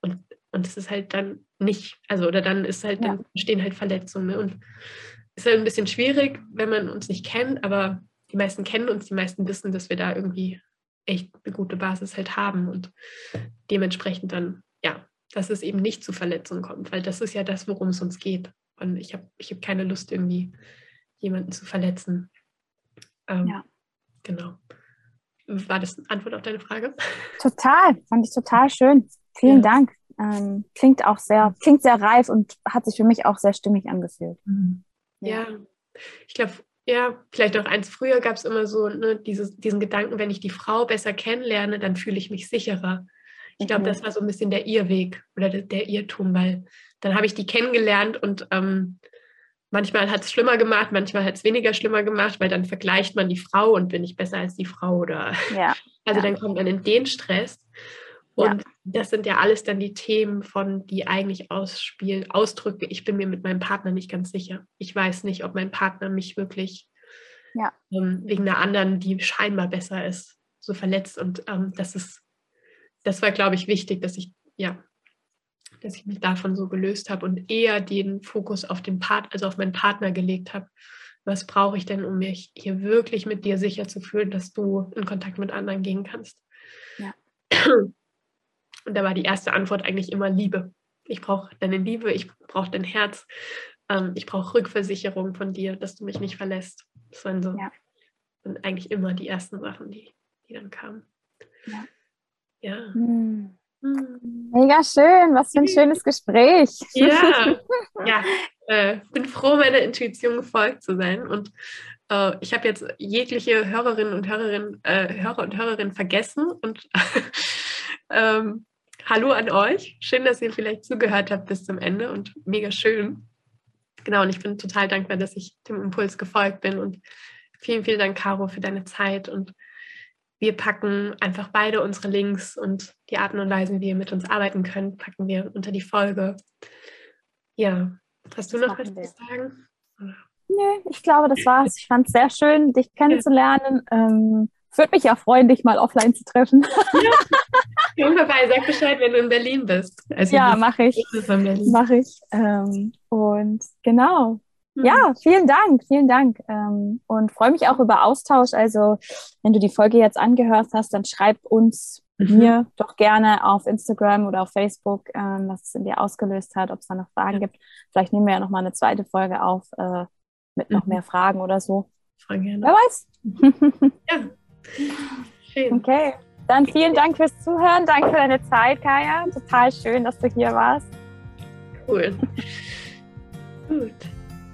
Speaker 2: Und, und es ist halt dann nicht, also oder dann ist halt, ja. dann entstehen halt Verletzungen. Ne? Und ist halt ein bisschen schwierig, wenn man uns nicht kennt, aber die meisten kennen uns, die meisten wissen, dass wir da irgendwie echt eine gute Basis halt haben und dementsprechend dann, ja, dass es eben nicht zu Verletzungen kommt, weil das ist ja das, worum es uns geht. Und ich habe ich hab keine Lust, irgendwie jemanden zu verletzen. Ähm, ja. Genau. War das eine Antwort auf deine Frage?
Speaker 3: Total, fand ich total schön. Vielen ja. Dank. Ähm, klingt auch sehr, klingt sehr reif und hat sich für mich auch sehr stimmig angefühlt.
Speaker 2: Mhm. Ja. ja. ich glaube, ja, vielleicht auch eins früher gab es immer so ne, dieses, diesen Gedanken, wenn ich die Frau besser kennenlerne, dann fühle ich mich sicherer. Ich glaube, mhm. das war so ein bisschen der Irrweg oder der, der Irrtum, weil dann habe ich die kennengelernt und ähm, manchmal hat es schlimmer gemacht, manchmal hat es weniger schlimmer gemacht, weil dann vergleicht man die Frau und bin ich besser als die Frau oder ja. also ja. dann kommt man in den Stress. Und ja. das sind ja alles dann die Themen von, die eigentlich ausspielen, Ausdrücke, ich bin mir mit meinem Partner nicht ganz sicher. Ich weiß nicht, ob mein Partner mich wirklich ähm, wegen einer anderen, die scheinbar besser ist, so verletzt. Und ähm, das ist, das war, glaube ich, wichtig, dass ich, ja, dass ich mich davon so gelöst habe und eher den Fokus auf den Part, also auf meinen Partner gelegt habe. Was brauche ich denn, um mich hier wirklich mit dir sicher zu fühlen, dass du in Kontakt mit anderen gehen kannst? Ja. Und da war die erste Antwort eigentlich immer Liebe. Ich brauche deine Liebe, ich brauche dein Herz, ähm, ich brauche Rückversicherung von dir, dass du mich nicht verlässt. Das waren so ja. sind eigentlich immer die ersten Sachen, die, die dann kamen. Ja.
Speaker 3: ja. Hm. Hm. Mega schön, was für ein schönes Gespräch.
Speaker 2: Ja, ja. Äh, bin froh, meiner Intuition gefolgt zu sein. Und äh, ich habe jetzt jegliche Hörerinnen und Hörerinnen, äh, Hörer und Hörerinnen vergessen und ähm, Hallo an euch. Schön, dass ihr vielleicht zugehört habt bis zum Ende und mega schön. Genau, und ich bin total dankbar, dass ich dem Impuls gefolgt bin und vielen, vielen Dank, Caro, für deine Zeit und wir packen einfach beide unsere Links und die Arten und Weisen, wie ihr mit uns arbeiten könnt, packen wir unter die Folge. Ja, hast du noch was zu sagen?
Speaker 3: Nö, ich glaube, das war's. Ich fand es sehr schön, dich kennenzulernen. Ja. Ähm, würde mich ja freuen, dich mal offline zu treffen. Ja.
Speaker 2: Komm vorbei, sag Bescheid, wenn du in Berlin bist.
Speaker 3: Also ja, mache ich. Mache ich. Ähm, und genau. Mhm. Ja, vielen Dank, vielen Dank. Ähm, und freue mich auch über Austausch. Also, wenn du die Folge jetzt angehört hast, dann schreib uns mhm. mir doch gerne auf Instagram oder auf Facebook, ähm, was es in dir ausgelöst hat, ob es da noch Fragen ja. gibt. Vielleicht nehmen wir ja noch mal eine zweite Folge auf äh, mit noch mhm. mehr Fragen oder so.
Speaker 2: Voll gerne.
Speaker 3: Wer weiß. ja. Schön. Okay. Dann vielen Dank fürs Zuhören. Danke für deine Zeit, Kaya. Total schön, dass du hier warst.
Speaker 2: Cool. Gut.